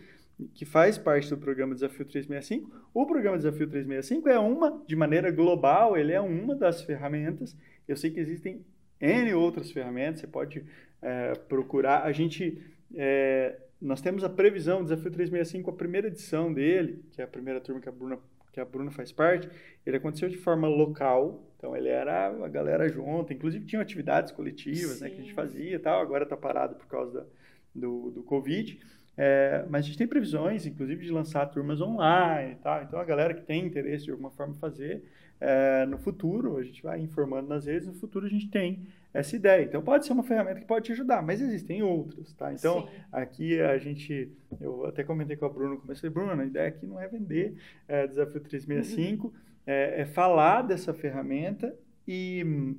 que faz parte do programa Desafio 365. O programa Desafio 365 é uma, de maneira global, ele é uma das ferramentas. Eu sei que existem N outras ferramentas, você pode é, procurar. A gente, é, nós temos a previsão, Desafio 365, a primeira edição dele, que é a primeira turma que a Bruna, que a Bruna faz parte, ele aconteceu de forma local, então ele era a galera junto, inclusive tinham atividades coletivas né, que a gente fazia e tal, agora está parado por causa da, do, do Covid. É, mas a gente tem previsões, inclusive, de lançar turmas online e tal. Então, a galera que tem interesse de alguma forma fazer, é, no futuro, a gente vai informando nas redes, no futuro a gente tem essa ideia. Então, pode ser uma ferramenta que pode te ajudar, mas existem outras, tá? Então, Sim. aqui a gente, eu até comentei com a Bruna, comecei, Bruna, a ideia aqui não é vender é, Desafio 365, uhum. é, é falar dessa ferramenta e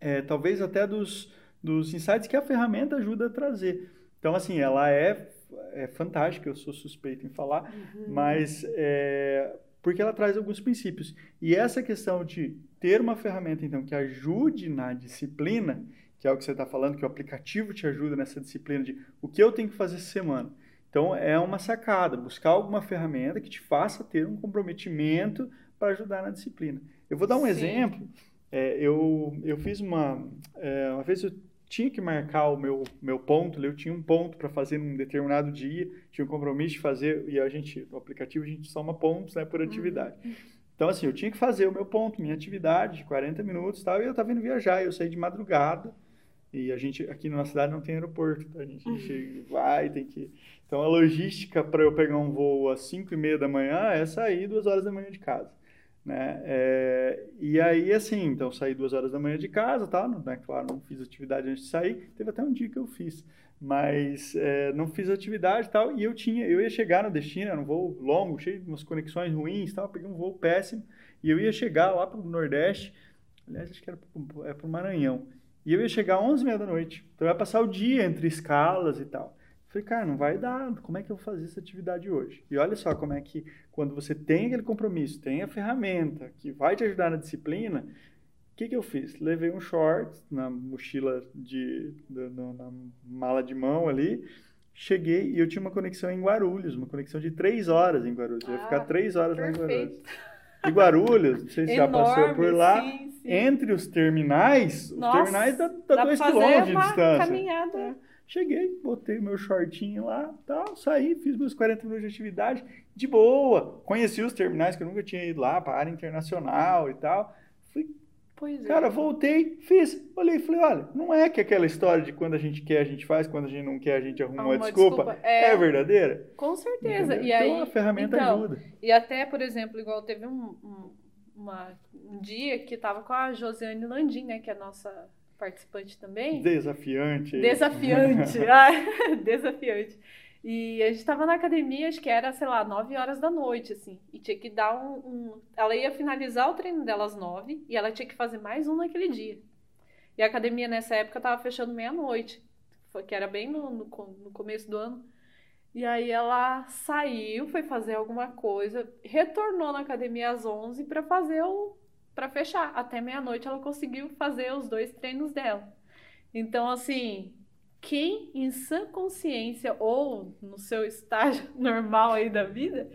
é, talvez até dos, dos insights que a ferramenta ajuda a trazer. Então, assim, ela é é fantástica, eu sou suspeito em falar, uhum. mas é, porque ela traz alguns princípios. E essa questão de ter uma ferramenta, então, que ajude na disciplina, que é o que você está falando, que o aplicativo te ajuda nessa disciplina de o que eu tenho que fazer essa semana. Então, é uma sacada, buscar alguma ferramenta que te faça ter um comprometimento para ajudar na disciplina. Eu vou dar um Sim. exemplo. É, eu, eu fiz uma... É, uma vez eu tinha que marcar o meu, meu ponto, eu tinha um ponto para fazer num determinado dia, tinha um compromisso de fazer, e a gente, no aplicativo, a gente soma pontos né, por uhum. atividade. Uhum. Então, assim, eu tinha que fazer o meu ponto, minha atividade de 40 minutos e tal, e eu estava indo viajar, eu saí de madrugada, e a gente, aqui na nossa cidade não tem aeroporto, tá? a gente uhum. vai, tem que... Então, a logística para eu pegar um voo às 5 e meia da manhã é sair duas horas da manhã de casa. Né? É, e aí, assim, então saí duas horas da manhã de casa, tá? Né? Claro, não fiz atividade antes de sair. Teve até um dia que eu fiz, mas é, não fiz atividade e tal. E eu tinha, eu ia chegar no destino, era um voo longo, cheio de umas conexões ruins, tal. Peguei um voo péssimo e eu ia chegar lá para o Nordeste. Aliás, acho que era para o é Maranhão. E eu ia chegar às 11h30 da noite. Então eu ia passar o dia entre escalas e tal. Falei, cara, não vai dar. Como é que eu vou fazer essa atividade hoje? E olha só como é que, quando você tem aquele compromisso, tem a ferramenta que vai te ajudar na disciplina, o que, que eu fiz? Levei um short na mochila de, de, na mala de mão ali, cheguei e eu tinha uma conexão em Guarulhos, uma conexão de três horas em Guarulhos. Eu ia ficar ah, três horas perfeito. lá em Guarulhos. E Guarulhos, não sei se Enorme, já passou por lá, sim, sim. entre os terminais, Nossa, os terminais dá, dá, dá dois quilômetros de distância. Caminhada. Cheguei, botei meu shortinho lá, tal, saí, fiz meus 40 minutos de atividade, de boa. Conheci os terminais que eu nunca tinha ido lá, para a área internacional e tal. Fui, pois é. Cara, voltei, fiz. Olhei e falei, olha, não é que aquela história de quando a gente quer, a gente faz, quando a gente não quer, a gente arruma uma, desculpa. desculpa. É... é... verdadeira? Com certeza. E aí, então a ferramenta então, ajuda. E até, por exemplo, igual teve um, um, uma, um dia que tava com a Josiane Landim, né, que é a nossa participante também. Desafiante. Desafiante. ah, desafiante. E a gente estava na academia, acho que era, sei lá, 9 horas da noite, assim. E tinha que dar um, um, Ela ia finalizar o treino dela às 9 e ela tinha que fazer mais um naquele dia. E a academia nessa época estava fechando meia-noite, que era bem no, no, no começo do ano. E aí ela saiu, foi fazer alguma coisa, retornou na academia às 11 para fazer o, para fechar. Até meia-noite ela conseguiu fazer os dois treinos dela. Então, assim, quem em sã consciência ou no seu estágio normal aí da vida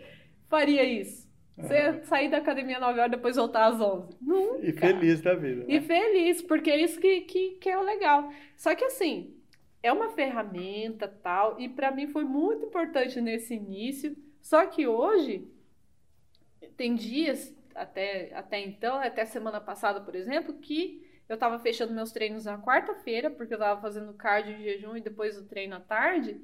faria isso? Você sair da academia 9 horas depois voltar às 11. Nunca. E feliz da vida. Né? E feliz, porque é isso que, que, que é o legal. Só que assim, é uma ferramenta tal, e para mim foi muito importante nesse início. Só que hoje, tem dias, até, até então, até semana passada, por exemplo, que eu tava fechando meus treinos na quarta-feira, porque eu tava fazendo cardio em jejum e depois o treino à tarde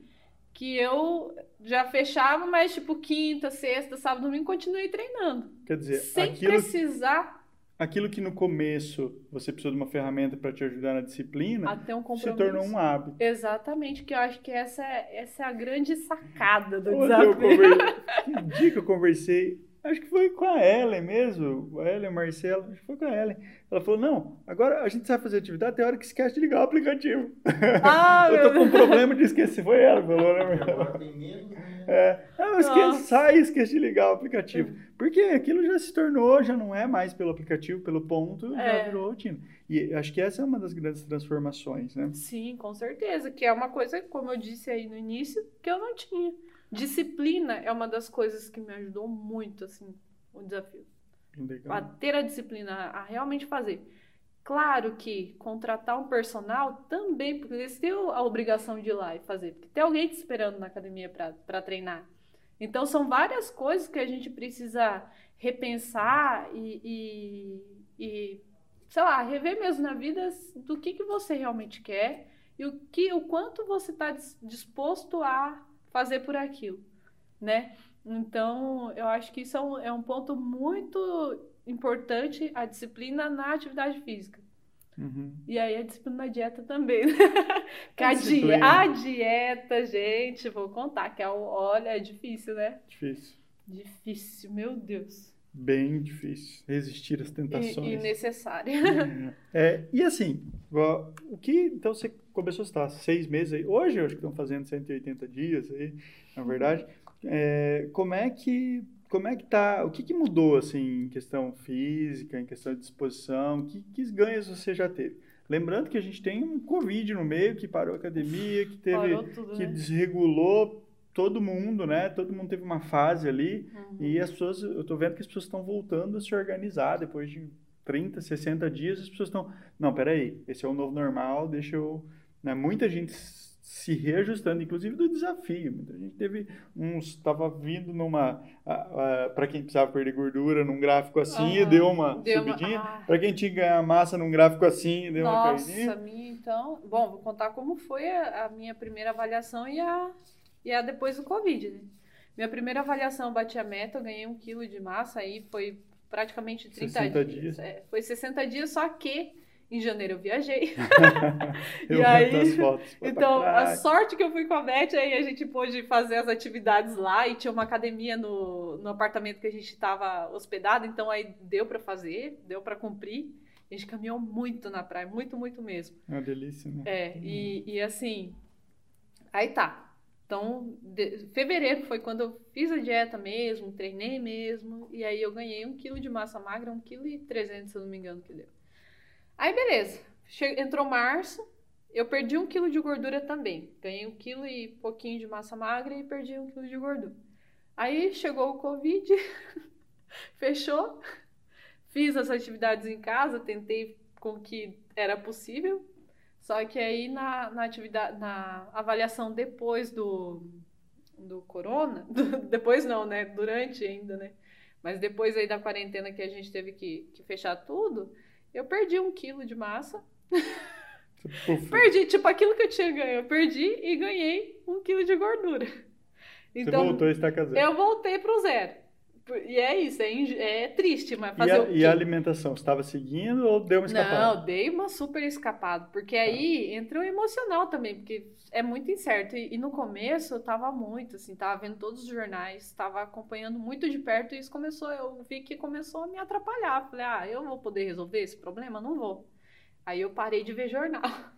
que eu já fechava, mas tipo quinta, sexta, sábado, domingo continuei treinando. Quer dizer, sem aquilo, precisar. Aquilo que no começo você precisou de uma ferramenta para te ajudar na disciplina, até um se tornou um hábito. Exatamente, que eu acho que essa é, essa é a grande sacada do desafio. Eu conversei, que dia que eu conversei Acho que foi com a Ellen mesmo, a Ellen Marcela, acho que foi com a Ellen. Ela falou: não, agora a gente sabe fazer atividade, tem hora que esquece de ligar o aplicativo. Ah, eu tô com um problema de esquecer, foi ela que falou, né? É, eu esqueço, sai e esqueço de ligar o aplicativo. Porque aquilo já se tornou, já não é mais pelo aplicativo, pelo ponto, é. já virou rotina. E acho que essa é uma das grandes transformações, né? Sim, com certeza, que é uma coisa, como eu disse aí no início, que eu não tinha. Disciplina é uma das coisas que me ajudou muito, assim, o desafio. Legal. A ter a disciplina, a realmente fazer. Claro que contratar um personal também, porque eles têm a obrigação de ir lá e fazer, porque tem alguém te esperando na academia para treinar. Então, são várias coisas que a gente precisa repensar e, e, e sei lá, rever mesmo na vida do que, que você realmente quer e o, que, o quanto você está disposto a fazer por aquilo, né? Então, eu acho que isso é um, é um ponto muito importante, a disciplina na atividade física. Uhum. E aí a disciplina na dieta também. Né? que a, di a, dieta, gente, vou contar, que é o, olha, é difícil, né? Difícil. Difícil, meu Deus. Bem difícil. Resistir às tentações. E, e necessária. é, e assim, o que. Então você começou a estar seis meses aí. Hoje, eu acho que estão fazendo 180 dias aí, na verdade. É, como é que. Como é que tá? O que, que mudou, assim, em questão física, em questão de disposição? Que, que ganhos você já teve? Lembrando que a gente tem um Covid no meio, que parou a academia, que teve. Tudo, que né? desregulou todo mundo, né? Todo mundo teve uma fase ali. Uhum. E as pessoas, eu tô vendo que as pessoas estão voltando a se organizar depois de 30, 60 dias, as pessoas estão, não, peraí, esse é o novo normal, deixa eu, né? Muita gente se reajustando, inclusive do desafio. Muita gente teve uns, estava vindo numa, para quem precisava perder gordura, num gráfico assim, uhum. deu uma deu subidinha. Ah. Para quem tinha que ganhar massa num gráfico assim, deu Nossa, uma caidinha. Nossa, minha então, bom, vou contar como foi a, a minha primeira avaliação e a e a depois do Covid. Né? Minha primeira avaliação bati a meta, eu ganhei um quilo de massa, aí foi praticamente 30 60 dias. dias. É, foi 60 dias, só que em janeiro eu viajei. eu e aí, fotos, então, a sorte que eu fui com a Beth, aí a gente pôde fazer as atividades lá e tinha uma academia no, no apartamento que a gente estava hospedado, então aí deu para fazer, deu para cumprir. A gente caminhou muito na praia, muito, muito mesmo. É uma delícia, né? É, e, e assim, aí tá. Então, de, fevereiro foi quando eu fiz a dieta mesmo, treinei mesmo, e aí eu ganhei um quilo de massa magra, um quilo e trezentos, se eu não me engano, que deu. Aí, beleza. Che entrou março, eu perdi um quilo de gordura também. Ganhei um quilo e pouquinho de massa magra e perdi um quilo de gordura. Aí chegou o Covid, fechou, fiz as atividades em casa, tentei com que era possível, só que aí na, na atividade, na avaliação depois do, do corona, depois não, né? Durante ainda, né? Mas depois aí da quarentena que a gente teve que, que fechar tudo, eu perdi um quilo de massa. perdi, tipo, aquilo que eu tinha ganho, eu perdi e ganhei um quilo de gordura. Então, Você voltou a estar casado. Eu voltei pro zero. E é isso, é, é triste, mas fazer e a, o quê? E a alimentação, você estava seguindo ou deu uma escapada? Não, dei uma super escapada, porque aí entrou emocional também, porque é muito incerto. E, e, no começo eu tava muito, assim, tava vendo todos os jornais, tava acompanhando muito de perto e isso começou, eu vi que começou a me atrapalhar. Falei, ah, eu vou poder resolver esse problema? Não vou. Aí eu parei de ver jornal.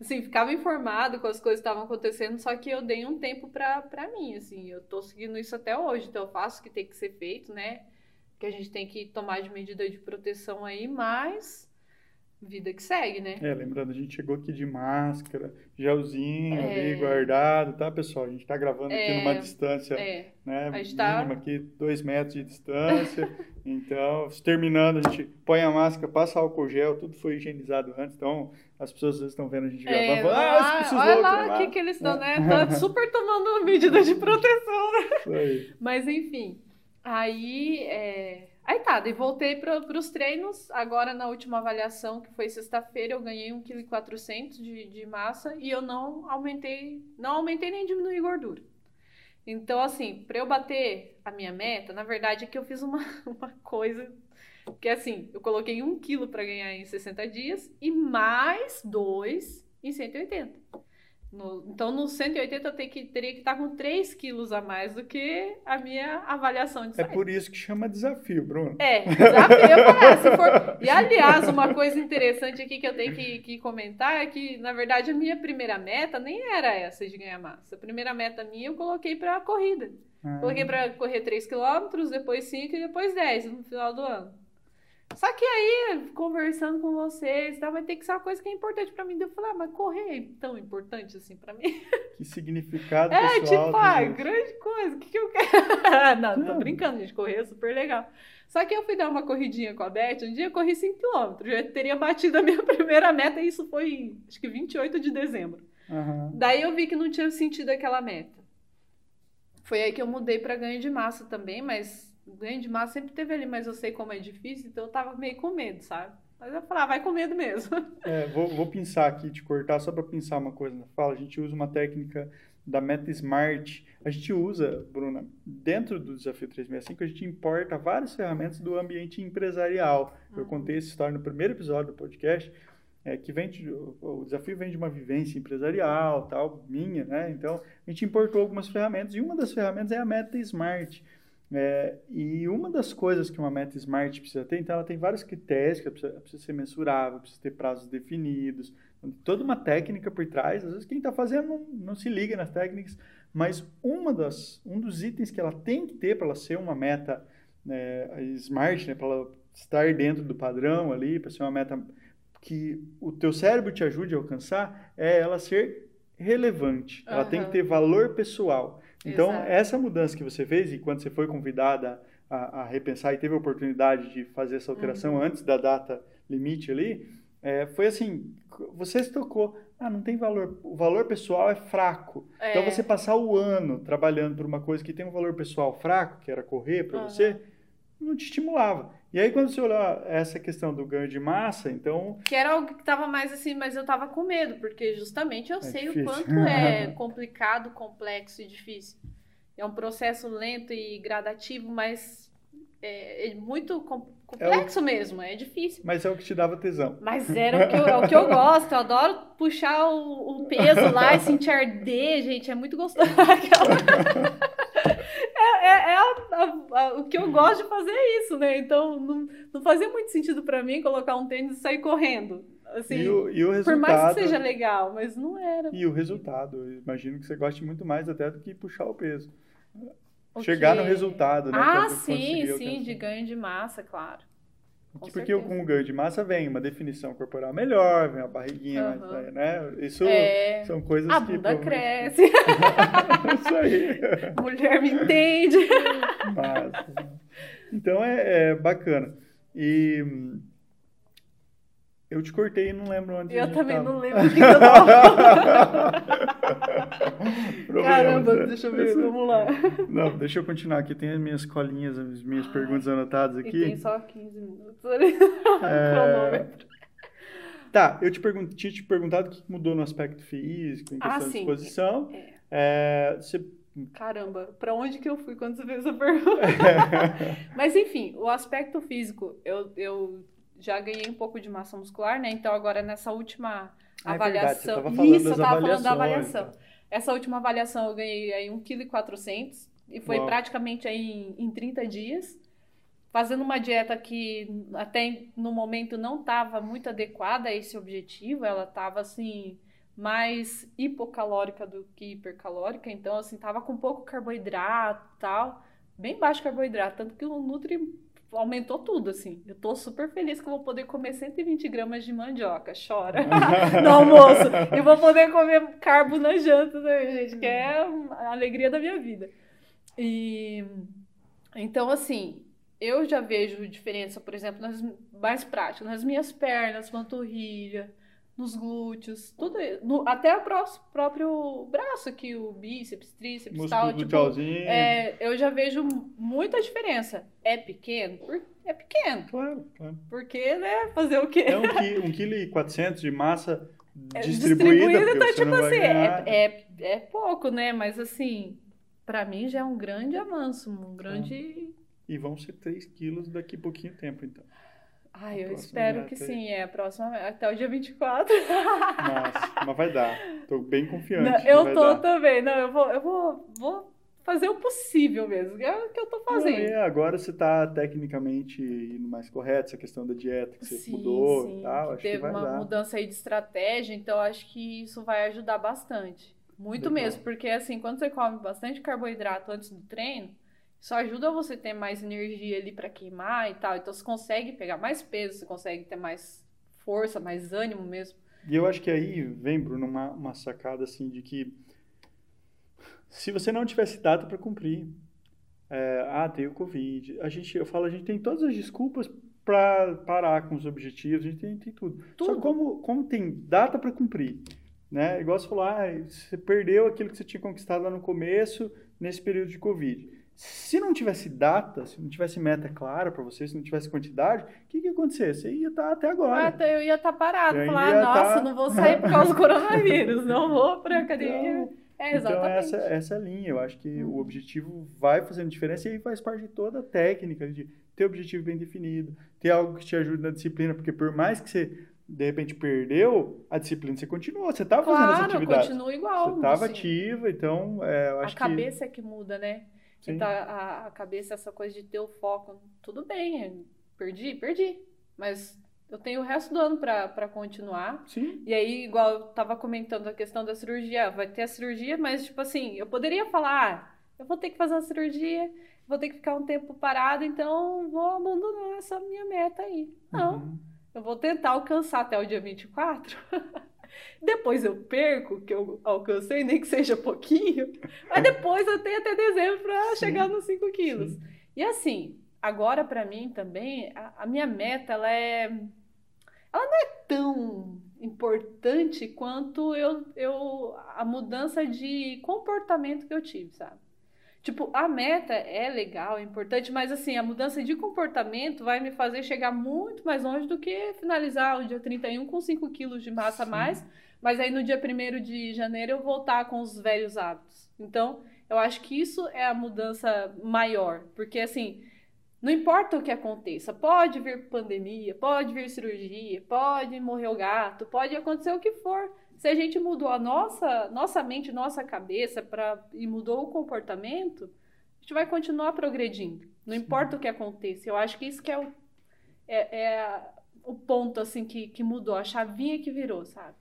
assim, ficava informado com as coisas que estavam acontecendo, só que eu dei um tempo pra, pra mim, assim, eu tô seguindo isso até hoje, então eu faço o que tem que ser feito, né, que a gente tem que tomar de medida de proteção aí, mas vida que segue, né? É, lembrando, a gente chegou aqui de máscara, gelzinho É. ali guardado, tá, pessoal? A gente tá gravando aqui É, numa distância É. né, a gente tá- mínima aqui, dois metros de distância. então, terminando, a gente põe a máscara, passa álcool gel, tudo foi higienizado antes. Então, as pessoas às vezes estão vendo a gente É, gravando, ah, esses olha lá o que, que eles estão, né? Tá super tomando medida de proteção. Aí. Mas enfim, aí, é... aí tá, daí voltei para os treinos. Agora na última avaliação, que foi sexta-feira, eu ganhei 1,4 kg de, de massa e eu não aumentei, não aumentei nem diminuí gordura. Então, assim, para eu bater a minha meta, na verdade é que eu fiz uma, uma coisa que assim, eu coloquei 1 quilo para ganhar em 60 dias e mais 2 em 180. No- então, no 180 eu que- teria que estar com 3 quilos a mais do que a minha avaliação de É saída. por isso que chama desafio, Bruno. É, desafio. Se for... E aliás, uma coisa interessante aqui que eu tenho que, que comentar é que, na verdade, a minha primeira meta nem era essa de ganhar massa. A primeira meta minha eu coloquei para a corrida. Ah, Coloquei para correr 3 km, depois 5 e depois 10 no final do ano. Só que aí, conversando com vocês, tá, vai ter que ser uma coisa que é importante para mim. Eu falei, ah, mas correr é tão importante assim para mim? Que significado É, pessoal. tipo, ah, grande coisa, o que, que eu quero? não, tô Não. brincando, gente, correr é super legal. Só que eu fui dar uma corridinha com a Beth, um dia eu corri 5km, já teria batido a minha primeira meta, e isso foi, acho que 28 de dezembro. Aham. Daí eu vi que não tinha sentido aquela meta. Foi aí que eu mudei para ganho de massa também, mas ganho de massa sempre teve ali, mas eu sei como é difícil, então eu tava meio com medo, sabe? Mas eu falei, ah, vai com medo mesmo. É, vou, vou pensar aqui, te cortar só para pensar uma coisa na fala. A gente usa uma técnica da Meta Smart. A gente usa, Bruna, dentro do Desafio 365, a gente importa várias ferramentas do ambiente empresarial. Eu Uhum. contei essa história no primeiro episódio do podcast, é, que vem de, o desafio vem de uma vivência empresarial, tal, minha, né? Então, a gente importou algumas ferramentas e uma das ferramentas é a Meta Smart. É, e uma das coisas que uma meta smart precisa ter, então ela tem vários critérios, que ela precisa, ela precisa ser mensurável, precisa ter prazos definidos, então, toda uma técnica por trás. Às vezes quem está fazendo não, não se liga nas técnicas, mas uma das, um dos itens que ela tem que ter para ela ser uma meta né, smart, né, para ela estar dentro do padrão ali, para ser uma meta que o teu cérebro te ajude a alcançar, é ela ser relevante. Ela tem que ter valor pessoal. Então, Exato. essa mudança que você fez, e quando você foi convidada a, a repensar e teve a oportunidade de fazer essa alteração Uhum. antes da data limite ali, é, foi assim, você se tocou, ah, não tem valor, o valor pessoal é fraco. É. Então, você passar o ano trabalhando por uma coisa que tem um valor pessoal fraco, que era correr para Aham. você, não te estimulava. E aí, quando você olhar essa questão do ganho de massa, então, Que era algo que tava mais assim, mas eu tava com medo, porque justamente eu sei difícil. o quanto é complicado, complexo e difícil. É um processo lento e gradativo, mas é, é muito com- complexo mesmo, é difícil. mas é o que te dava tesão. Mas era o que eu, é o que eu gosto, eu adoro puxar o, o peso lá e sentir arder, gente, é muito gostoso. É, é- é a- a- a- o que eu gosto de fazer é isso, né? Então não, não fazia muito sentido pra mim colocar um tênis e sair correndo. Assim, e, o, e o resultado... por mais que seja legal, mas não era. E o resultado, eu imagino que você goste muito mais até do que puxar o peso. O Chegar quê? no resultado, né? Ah, sim, sim, de ganho de massa, claro. Com Porque certeza. com o ganho de massa vem uma definição corporal melhor, vem uma barriguinha Aham. mais, né? Isso É, são coisas a que... bunda provavelmente- cresce, Isso aí. mulher me entende. Massa. Então é, é bacana. E hum, eu te cortei e não lembro onde Eu também tava. não lembro o que eu tava Caramba, né? deixa eu ver, vamos lá. Não, deixa eu continuar aqui. Tem as minhas colinhas, as minhas Ai, perguntas anotadas E aqui. tem só 15 minutos ali. É. Tá, eu te pergun- tinha te perguntado o que mudou no aspecto físico, em Ah, questão de sim. disposição. É. É, você... Caramba, pra onde que eu fui quando você fez essa pergunta? Mas enfim, o aspecto físico, eu, eu já ganhei um pouco de massa muscular, né? Então agora nessa última Ah, é verdade, avaliação. tava falando Isso, eu tava falando da avaliações, avaliação. Essa última avaliação eu ganhei aí 1,4 kg e foi Uau. praticamente aí em, em 30 dias. Fazendo uma dieta que até no momento não estava muito adequada a esse objetivo, ela estava assim mais hipocalórica do que hipercalórica, então assim tava com pouco carboidrato, e tal, bem baixo carboidrato, tanto que o Nutri aumentou tudo, assim. Eu tô super feliz que eu vou poder comer 120 gramas de mandioca, chora, no almoço. E vou poder comer carbo na janta, né, gente? Que é a alegria da minha vida. E então, assim, eu já vejo diferença, por exemplo, nas mais práticas, nas minhas pernas, panturrilha, nos glúteos, tudo no, até o próprio braço aqui, o bíceps, tríceps, Músculo tal, tipo, é, eu já vejo muita diferença. É pequeno? É pequeno. Claro, claro. Porque, né, fazer o quê? É um quilo, um quilo e 400 de massa é, distribuída, distribuída então, tipo assim, é, é, é pouco, né, mas assim, para mim já é um grande avanço, um grande... E vão ser 3 quilos daqui a pouquinho tempo, então. Ah, eu espero que sim. É a próxima até o dia 24. Nossa, mas vai dar. Tô bem confiante. Não, eu tô dar. também. Não, eu vou, eu vou, vou fazer o possível mesmo. É o que eu tô fazendo. Não, é, agora você tá tecnicamente indo mais correto, essa questão da dieta que você sim, mudou sim, e tal. acho teve que vai uma dar. mudança aí de estratégia, então acho que isso vai ajudar bastante. Muito Legal. mesmo, porque assim, quando você come bastante carboidrato antes do treino, isso ajuda você a ter mais energia ali para queimar e tal. Então você consegue pegar mais peso, você consegue ter mais força, mais ânimo mesmo. E eu acho que aí vem, Bruno, uma, uma sacada assim de que se você não tivesse data para cumprir, é, ah, tem o Covid, a gente, eu falo, a gente tem todas as desculpas para parar com os objetivos, a gente tem, tem tudo. tudo. Só como, como tem data para cumprir, né? Igual você falou, ah, você perdeu aquilo que você tinha conquistado lá no começo, nesse período de Covid. Se não tivesse data, se não tivesse meta clara para você, se não tivesse quantidade, o que, que ia acontecer? Você ia estar tá até agora. Até eu ia estar tá parado, eu falar, nossa, tá... não vou sair por causa do coronavírus, não vou para academia. Então, é, exatamente. Então, essa, essa linha, eu acho que uhum. o objetivo vai fazendo diferença e aí faz parte de toda a técnica de ter objetivo bem definido, ter algo que te ajude na disciplina, porque por mais que você de repente perdeu, a disciplina você continuou, você estava claro, fazendo essa atividade. continua igual. Você estava assim. ativa, então é, eu acho a cabeça que... é que muda, né? Sim. Então, a, a cabeça, essa coisa de ter o foco, tudo bem, perdi, perdi. Mas eu tenho o resto do ano para continuar. Sim. E aí, igual eu tava comentando a questão da cirurgia, vai ter a cirurgia, mas, tipo assim, eu poderia falar, ah, eu vou ter que fazer uma cirurgia, vou ter que ficar um tempo parado, então vou abandonar essa minha meta aí. Não. Uhum. Eu vou tentar alcançar até o dia 24. Depois eu perco, que eu alcancei, nem que seja pouquinho. Mas depois eu tenho até dezembro para chegar nos 5 quilos. Sim. E assim, agora para mim também, a, a, minha meta, ela é. Ela não é tão importante quanto eu, eu a mudança de comportamento que eu tive, sabe? Tipo, a meta é legal, é importante, mas assim, a mudança de comportamento vai me fazer chegar muito mais longe do que finalizar o dia 31 com 5 quilos de massa a mais, mas aí no dia 1 de janeiro eu voltar com os velhos hábitos. Então, eu acho que isso é a mudança maior, porque assim, não importa o que aconteça, pode vir pandemia, pode vir cirurgia, pode morrer o gato, pode acontecer o que for. Se a gente mudou a nossa, nossa mente, nossa cabeça pra, e mudou o comportamento, a gente vai continuar progredindo. Não Sim. importa o que aconteça. Eu acho que isso que é o, é, é o ponto assim que, que mudou, a chavinha que virou, sabe?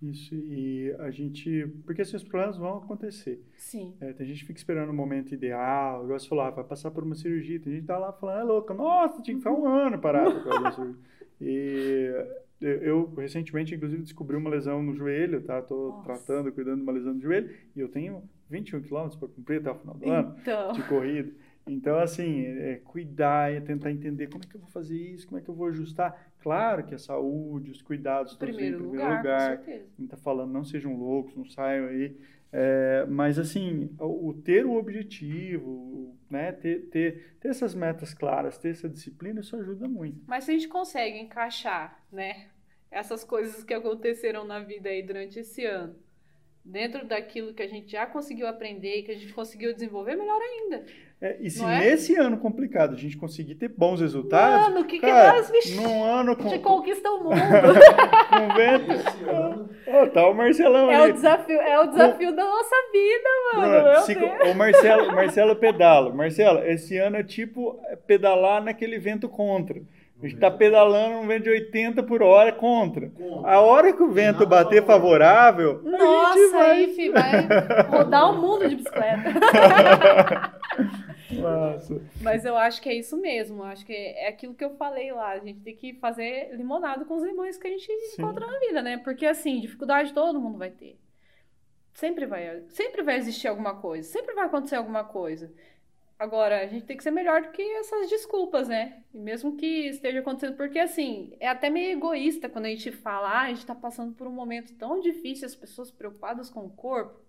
Isso, e a gente. Porque esses problemas vão acontecer. Sim. É, tem gente que fica esperando o momento ideal, igual você falou, ah, vai passar por uma cirurgia. Tem gente que tá lá falando, é louca, nossa, tinha que ficar um ano parado cirurgia. E eu, recentemente, inclusive, descobri uma lesão no joelho, tá? Nossa. tratando, cuidando de uma lesão no joelho, e eu tenho 21 quilômetros para cumprir até o final do então. ano de corrida. Então, assim, é cuidar, é tentar entender como é que eu vou fazer isso, como é que eu vou ajustar. Claro que a saúde, os cuidados, todos em primeiro lugar. lugar. Com certeza. Não tá falando, não sejam loucos, não saiam aí. É, mas, assim, o, o, ter o objetivo, né, ter, ter, ter essas metas claras, ter essa disciplina, isso ajuda muito. Mas se a gente consegue encaixar, né, essas coisas que aconteceram na vida aí durante esse ano, dentro daquilo que a gente já conseguiu aprender e que a gente conseguiu desenvolver, melhor ainda. É, e se é? nesse ano complicado a gente conseguir ter bons resultados. Mano, o que, cara, que nós num ano com... A gente conquista o mundo. com vento. oh, tá o Marcelão é ali. O desafio, é o desafio com... da nossa vida, mano. Se, o Marcelo, Marcelo pedala. Marcelo, esse ano é tipo pedalar naquele vento contra. A gente está pedalando um vento de 80 por hora contra. contra. A hora que o vento bater favorável. Nossa, vai... aí, filho, vai rodar o mundo de bicicleta. Nossa. Mas eu acho que é isso mesmo. Acho que é aquilo que eu falei lá. A gente tem que fazer limonado com os limões que a gente Sim. encontra na vida, né? Porque assim, dificuldade todo mundo vai ter. Sempre vai, sempre vai existir alguma coisa, sempre vai acontecer alguma coisa. Agora, a gente tem que ser melhor do que essas desculpas, né? E mesmo que esteja acontecendo, porque assim, é até meio egoísta quando a gente fala, ah, a gente tá passando por um momento tão difícil, as pessoas preocupadas com o corpo.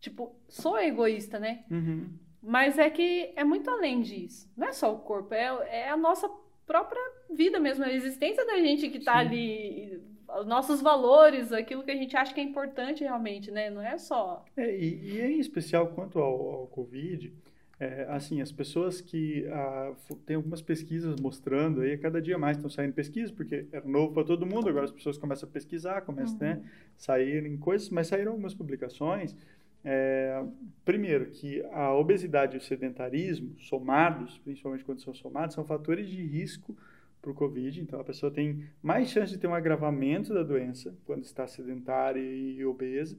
Tipo, sou egoísta, né? Uhum. Mas é que é muito além disso. Não é só o corpo, é, é a nossa própria vida mesmo, a existência da gente que tá Sim. ali, os nossos valores, aquilo que a gente acha que é importante realmente, né? Não é só. É, e, e em especial quanto ao, ao Covid, é, assim, as pessoas que ah, tem algumas pesquisas mostrando aí, cada dia mais estão saindo pesquisas, porque era novo para todo mundo, agora as pessoas começam a pesquisar, começam né, uhum. né, saírem coisas, mas saíram algumas publicações é, primeiro, que a obesidade e o sedentarismo, somados, principalmente quando são somados, são fatores de risco para o Covid. Então, a pessoa tem mais chance de ter um agravamento da doença quando está sedentária e obesa.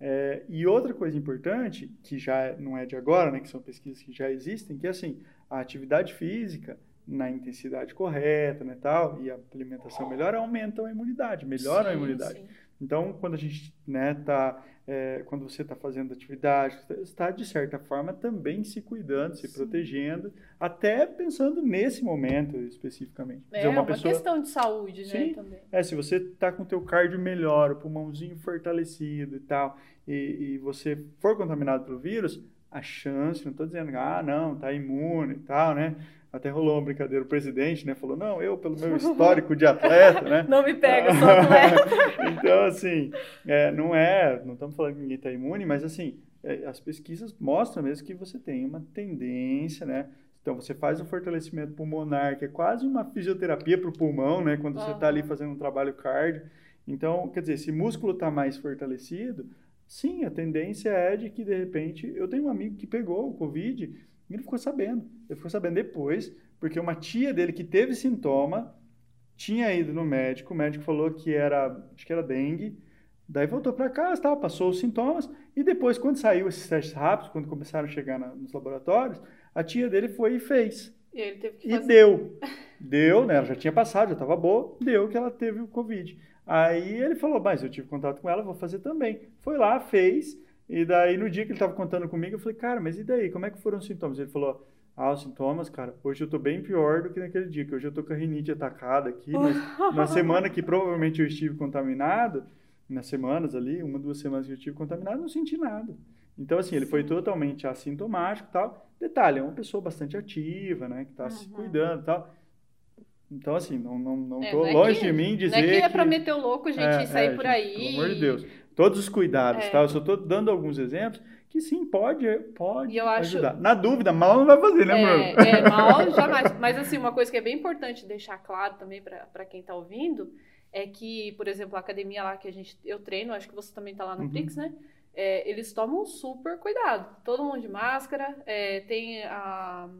É, e outra coisa importante, que já não é de agora, né, que são pesquisas que já existem, que é assim, a atividade física na intensidade correta, né, tal, e a alimentação melhor aumentam a imunidade, melhoram sim, a imunidade. Sim. Então, quando a gente né, tá, é, quando você está fazendo atividade, está de certa forma também se cuidando, se Sim. protegendo, até pensando nesse momento especificamente. É, dizer, uma, uma pessoa... questão de saúde, né, Sim, também. É, se você está com o teu cardio melhor, o pulmãozinho fortalecido e tal, e, e você for contaminado pelo vírus, a chance, não estou dizendo, ah, não, está imune e tal, né? Até rolou uma brincadeira, o presidente, né, falou, não, eu, pelo meu histórico de atleta, né? não me pega, sou atleta. então, assim, é, não é, não estamos falando que ninguém está imune, mas, assim, é, as pesquisas mostram mesmo que você tem uma tendência, né? Então, você faz um fortalecimento pulmonar, que é quase uma fisioterapia para o pulmão, né? Quando você está ali fazendo um trabalho cardio. Então, quer dizer, se o músculo está mais fortalecido, sim, a tendência é de que, de repente, eu tenho um amigo que pegou o Covid e ele ficou sabendo. Ele ficou sabendo depois, porque uma tia dele que teve sintoma tinha ido no médico, o médico falou que era, acho que era dengue, daí voltou para casa, tal, passou os sintomas, e depois, quando saiu esses testes rápidos, quando começaram a chegar na, nos laboratórios, a tia dele foi e fez. E, ele teve que e deu. Deu, né? Ela já tinha passado, já estava boa, deu que ela teve o Covid. Aí ele falou, mas eu tive contato com ela, vou fazer também. Foi lá, fez, e daí, no dia que ele estava contando comigo, eu falei, cara, mas e daí? Como é que foram os sintomas? Ele falou, ah, os sintomas, cara, hoje eu tô bem pior do que naquele dia, que hoje eu tô com a rinite atacada aqui, mas na semana que provavelmente eu estive contaminado, nas semanas ali, uma, duas semanas que eu estive contaminado, não senti nada. Então, assim, ele foi totalmente assintomático e tal. Detalhe, é uma pessoa bastante ativa, né, que tá uhum. se cuidando e tal. Então, assim, não, não, não é, tô é longe que, de mim dizer. Não é que é pra meter o louco, gente, é, e sair é, por gente, aí. Pelo amor de Deus todos os cuidados, é. tá? Eu só estou dando alguns exemplos que sim, pode, pode ajudar. Acho... Na dúvida, mal não vai fazer, né, Bruno? É, é, mal jamais. Mas, assim, uma coisa que é bem importante deixar claro também para quem está ouvindo é que, por exemplo, a academia lá que a gente, eu treino, acho que você também está lá no uhum. Prix, né? É, eles tomam super cuidado. Todo mundo de máscara, é, tem a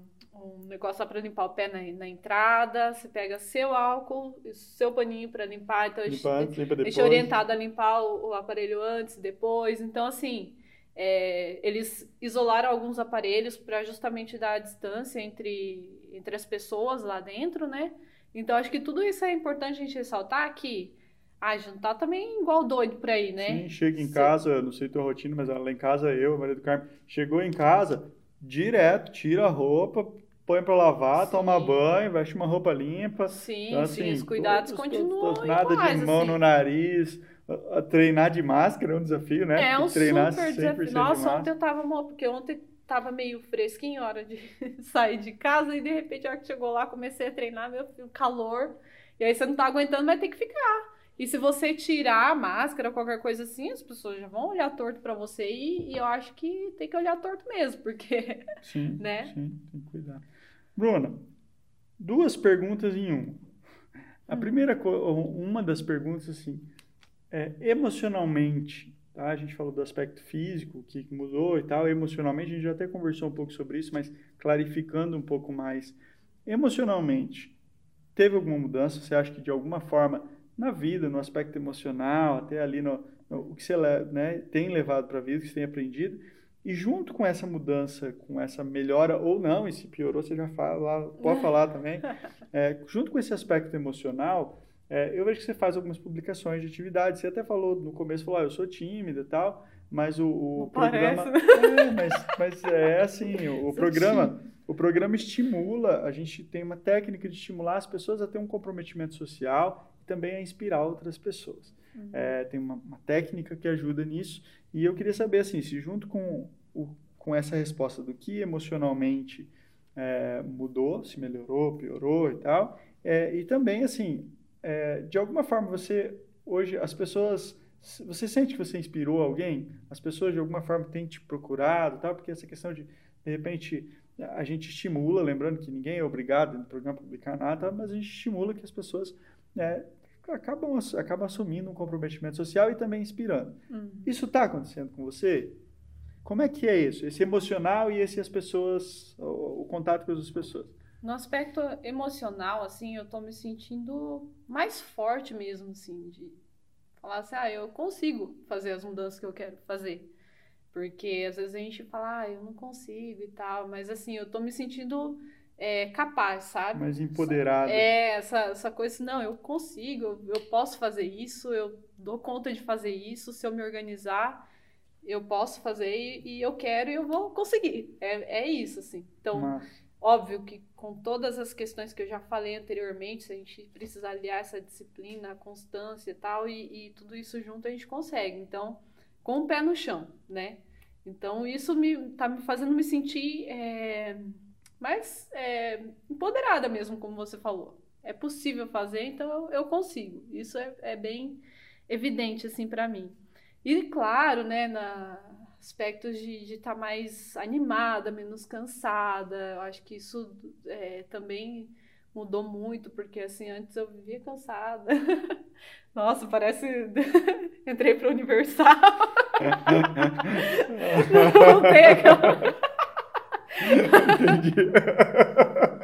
um negócio para limpar o pé na, na, entrada, você pega seu álcool, seu paninho para limpar, então limpar, a gente é orientado a limpar o, o, aparelho antes e depois. Então, assim, é, eles isolaram alguns aparelhos para justamente dar a distância entre, entre as pessoas lá dentro, né? Então, acho que tudo isso é importante a gente ressaltar que ah, jantar também igual doido por aí, né? Sim, chega em Sim. casa, não sei tua rotina, mas lá em casa eu, Maria do Carmo, chegou em casa, direto, tira a roupa, põe para lavar, sim. toma banho, veste uma roupa limpa. Sim, então, assim, sim, os cuidados todos, continuam todos, Nada iguais, de mão assim. no nariz. Treinar de máscara é um desafio, né? É um treinar super desafio. Nossa, ontem eu tava porque ontem tava meio fresquinho, hora de sair de casa, e de repente, a hora que chegou lá, comecei a treinar, meu filho, calor. E aí você não tá aguentando, vai ter que ficar. E se você tirar a máscara, qualquer coisa assim, as pessoas já vão olhar torto para você e, e, eu acho que tem que olhar torto mesmo, porque. Sim, né? sim, tem que cuidar. Bruna, duas perguntas em uma. A hum. primeira, uma das perguntas, assim, é emocionalmente, tá? A gente falou do aspecto físico, que mudou e tal, emocionalmente, a gente já até conversou um pouco sobre isso, mas clarificando um pouco mais. Emocionalmente, teve alguma mudança? Você acha que de alguma forma, na vida, no aspecto emocional, até ali no, no o que você né, tem levado para a vida, o que você tem aprendido, e junto com essa mudança, com essa melhora ou não, e se piorou, você já fala, pode falar também, é, junto com esse aspecto emocional, é, eu vejo que você faz algumas publicações de atividades. Você até falou no começo, falou, ah, eu sou tímida e tal, mas o, o programa... É, mas, mas é assim, o, o programa... O programa estimula, a gente tem uma técnica de estimular as pessoas a ter um comprometimento social e também a inspirar outras pessoas. Uhum. É, tem uma, uma, técnica que ajuda nisso. E eu queria saber, assim, se junto com, o, com essa resposta do que emocionalmente é, mudou, se melhorou, piorou e tal, é, e também, assim, é, de alguma forma você, hoje, as pessoas, você sente que você inspirou alguém? As pessoas, de alguma forma, têm te procurado tal? Porque essa questão de, de repente, a gente estimula, lembrando que ninguém é obrigado no programa publicar nada, mas a gente estimula que as pessoas né, acabam, acabam assumindo um comprometimento social e também inspirando. Uhum. Isso está acontecendo com você? Como é que é isso? Esse emocional e esse as pessoas, o, o contato com as pessoas. No aspecto emocional, assim, eu tô me sentindo mais forte mesmo, assim, de falar assim, ah, eu consigo fazer as mudanças que eu quero fazer. Porque às vezes a gente fala, ah, eu não consigo e tal, mas assim, eu tô me sentindo é, capaz, sabe? Mais empoderada. É, essa, essa coisa assim, não, eu consigo, eu posso fazer isso, eu dou conta de fazer isso, se eu me organizar, eu posso fazer e, e eu quero e eu vou conseguir. É, é isso, assim. Então, Mas... óbvio que com todas as questões que eu já falei anteriormente, se a gente precisa aliar essa disciplina, a constância e tal, e, e tudo isso junto a gente consegue. Então, com o pé no chão, né? Então, isso me, tá me fazendo me sentir... É, mas é, empoderada mesmo, como você falou. É possível fazer, então eu, consigo. Isso é, é, bem evidente, assim, para mim. E, claro, né, na aspectos de estar tá mais animada, menos cansada, eu acho que isso é, também mudou muito, porque, assim, antes eu vivia cansada. Nossa, parece... Entrei para o Universal. não tem aquela... Entendi.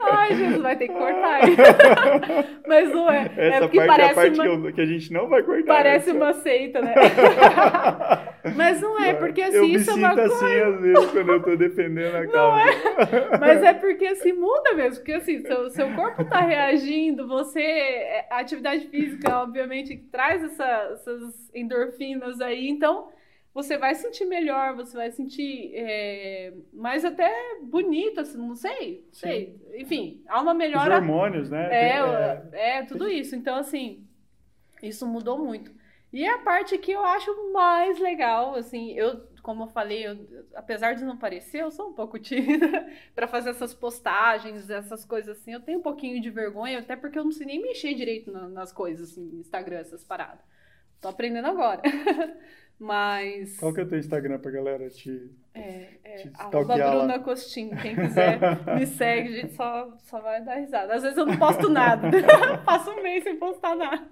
Ai, Jesus, vai ter que cortar. Mas não é. é Essa é porque parte parece é a parte uma... que a gente não vai cortar. Parece essa. uma seita, né? Mas não é, porque assim, eu isso é uma coisa... Eu me sinto assim às vezes quando eu tô defendendo a causa. É. Mas é porque assim, muda mesmo. Porque assim, seu, seu corpo tá reagindo, você... É, a atividade física, obviamente, traz essa, essas endorfinas aí, então você vai sentir melhor, você vai sentir é, mais até bonita, assim, não sei, sei. Enfim, há uma melhora. Os hormônios, né? É, é, é, tudo isso. Então, assim, isso mudou muito. E a parte que eu acho mais legal, assim, eu, como eu falei, eu, apesar de não parecer, eu sou um pouco tímida para fazer essas postagens, essas coisas assim. Eu tenho um pouquinho de vergonha, até porque eu não sei nem mexer direito na, nas coisas, assim, Instagram, essas paradas. Tô aprendendo agora. Mas. Qual que é o teu Instagram pra galera te. É, é te arroba Bruna Costinho. Quem quiser me segue, a gente só, só vai dar risada. Às vezes eu não posto nada. Passo um mês sem postar nada.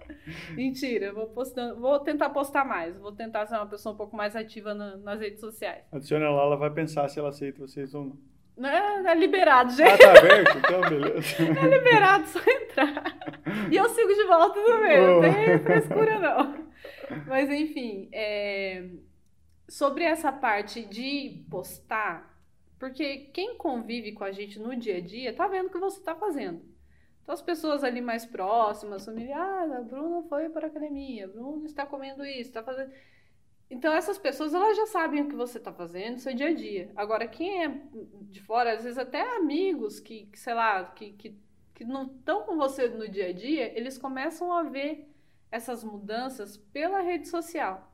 Mentira, vou postando, vou tentar postar mais. Vou tentar ser uma pessoa um pouco mais ativa na, nas redes sociais. Adiciona ela, ela vai pensar se ela aceita vocês ou não. É, é liberado, gente. Ah, tá aberto? Então, beleza. É liberado, só entrar. E eu sigo de volta também, oh. não tem frescura não. Mas enfim, é... sobre essa parte de postar, porque quem convive com a gente no dia a dia tá vendo o que você está fazendo. Então as pessoas ali mais próximas, familiares, ah, a Bruna foi para a academia, a Bruna está comendo isso, está fazendo. Então essas pessoas elas já sabem o que você está fazendo, seu dia a dia. Agora quem é de fora, às vezes até amigos que, que sei lá, que, que, que não estão com você no dia a dia, eles começam a ver essas mudanças pela rede social.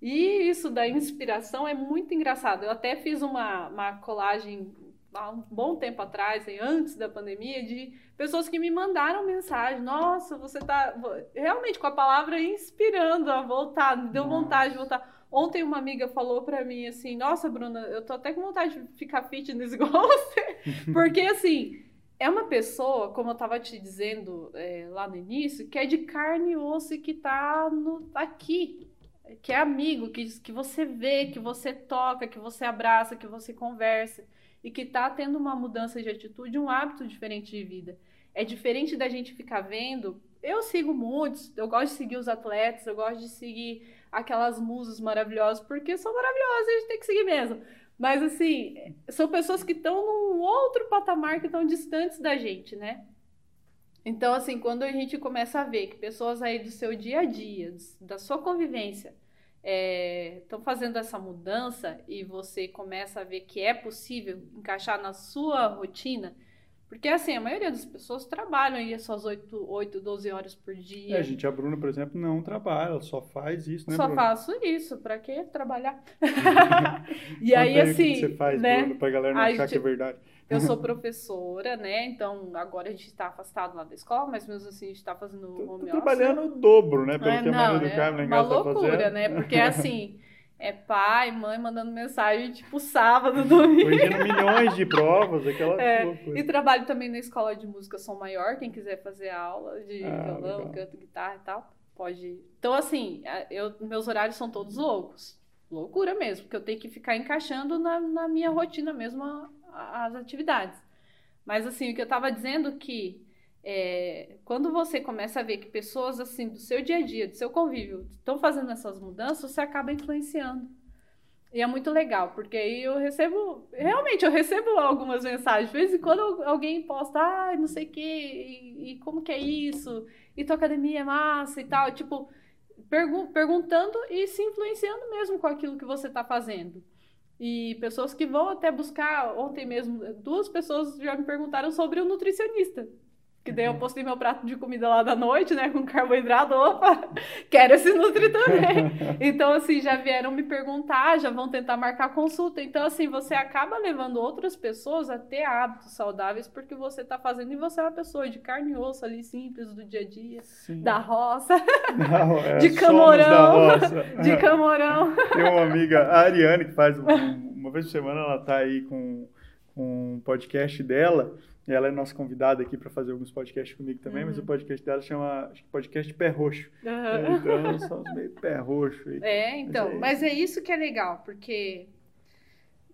E isso da inspiração é muito engraçado. Eu até fiz uma, uma colagem há um bom tempo atrás, antes da pandemia, de pessoas que me mandaram mensagem. Nossa, você está realmente com a palavra inspirando a voltar, me deu vontade de voltar. Ontem uma amiga falou para mim assim: Nossa, Bruna, eu tô até com vontade de ficar fitness igual você. Porque assim, é uma pessoa, como eu estava te dizendo é, lá no início, que é de carne e osso e que está no, aqui, que é amigo, que, que você vê, que você toca, que você abraça, que você conversa e que está tendo uma mudança de atitude, um hábito diferente de vida. É diferente da gente ficar vendo. Eu sigo muitos, eu gosto de seguir os atletas, eu gosto de seguir aquelas musas maravilhosas, porque são maravilhosas, a gente tem que seguir mesmo. Mas assim, são pessoas que estão num outro patamar que estão distantes da gente, né? Então, assim, quando a gente começa a ver que pessoas aí do seu dia a dia, da sua convivência, estão é, fazendo essa mudança e você começa a ver que é possível encaixar na sua rotina, porque assim, a maioria das pessoas trabalham aí suas 8, 8 12 horas por dia. É, gente, a Bruna, por exemplo, não trabalha, ela só faz isso, né, Só Bruna? faço isso, pra que trabalhar? e aí, assim... O que você faz, né? Bruna, pra galera não a achar gente... que é verdade? Eu sou professora, né? Então agora a gente está afastado lá da escola, mas mesmo assim a gente está fazendo Tô, home tô office. trabalhando o dobro, né? Pelo É, que a não, Maria do é Carmo lá em uma tá loucura, fazendo. né? Porque assim, é pai, mãe mandando mensagem tipo sábado, domingo. Corrigindo milhões de provas, aquela É, loucura. E trabalho também na escola de música Som Maior, quem quiser fazer aula de Ah, violão, legal. canto, guitarra e tal, pode. Então, assim, eu, meus horários são todos loucos. Loucura mesmo, porque eu tenho que ficar encaixando na, na minha rotina mesmo a- a- as atividades. Mas, assim, o que eu tava dizendo que é, quando você começa a ver que pessoas, assim, do seu dia a dia, do seu convívio, estão fazendo essas mudanças, você acaba influenciando. E é muito legal, porque aí eu recebo, realmente, eu recebo algumas mensagens. De vez em quando alguém posta, ah, não sei o quê, e, e como que é isso? E tua academia é massa e tal. Tipo, pergun perguntando e se influenciando mesmo com aquilo que você está fazendo. E pessoas que vão até buscar, ontem mesmo, duas pessoas já me perguntaram sobre o nutricionista. Que daí eu postei meu prato de comida lá da noite, né? Com carboidrato. Opa, quero esse Nutri também. Então, assim, já vieram me perguntar, já vão tentar marcar consulta. Então, assim, você acaba levando outras pessoas a ter hábitos saudáveis porque você tá fazendo e você é uma pessoa de carne e osso ali, simples, do dia a dia, Sim. da roça, Não, é, de camorão, roça. de camorão. Tem uma amiga, a Ariane, que faz um- uma vez por semana, ela tá aí com, com um podcast dela. Ela é nossa convidada aqui para fazer alguns podcasts comigo também, mas Uhum. o podcast dela chama acho que podcast Pé Roxo. Aham. Então, somos meio pé roxo. aí. É, então, Mas é mas é isso que é legal, porque.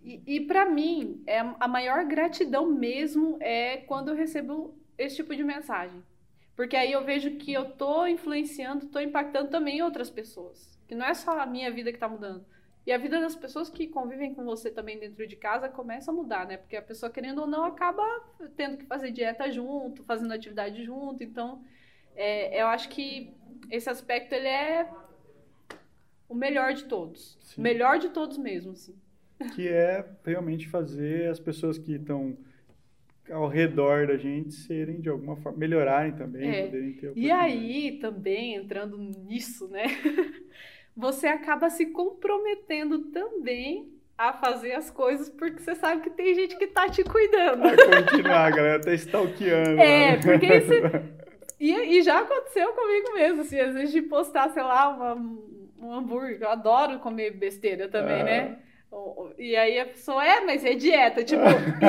E, e para mim, é a maior gratidão mesmo é quando eu recebo esse tipo de mensagem. Porque aí eu vejo que eu tô influenciando, tô impactando também outras pessoas. Que não é só a minha vida que tá mudando. E a vida das pessoas que convivem com você também dentro de casa começa a mudar, né? Porque a pessoa, querendo ou não, acaba tendo que fazer dieta junto, fazendo atividade junto. Então, é, eu acho que esse aspecto ele é o melhor de todos. Sim. O melhor de todos mesmo, assim. que é realmente fazer as pessoas que estão ao redor da gente serem de alguma forma melhorarem também, É. poderem ter E aí, também, entrando nisso, né? Você acaba se comprometendo também a fazer as coisas porque você sabe que tem gente que tá te cuidando. Vai continuar, a galera tá stalkeando. É, porque isso- E, e já aconteceu comigo mesmo, assim, às vezes de postar, sei lá, uma, um hambúrguer. Eu adoro comer besteira também, né? O- o- E aí a pessoa, é, mas é dieta. Tipo,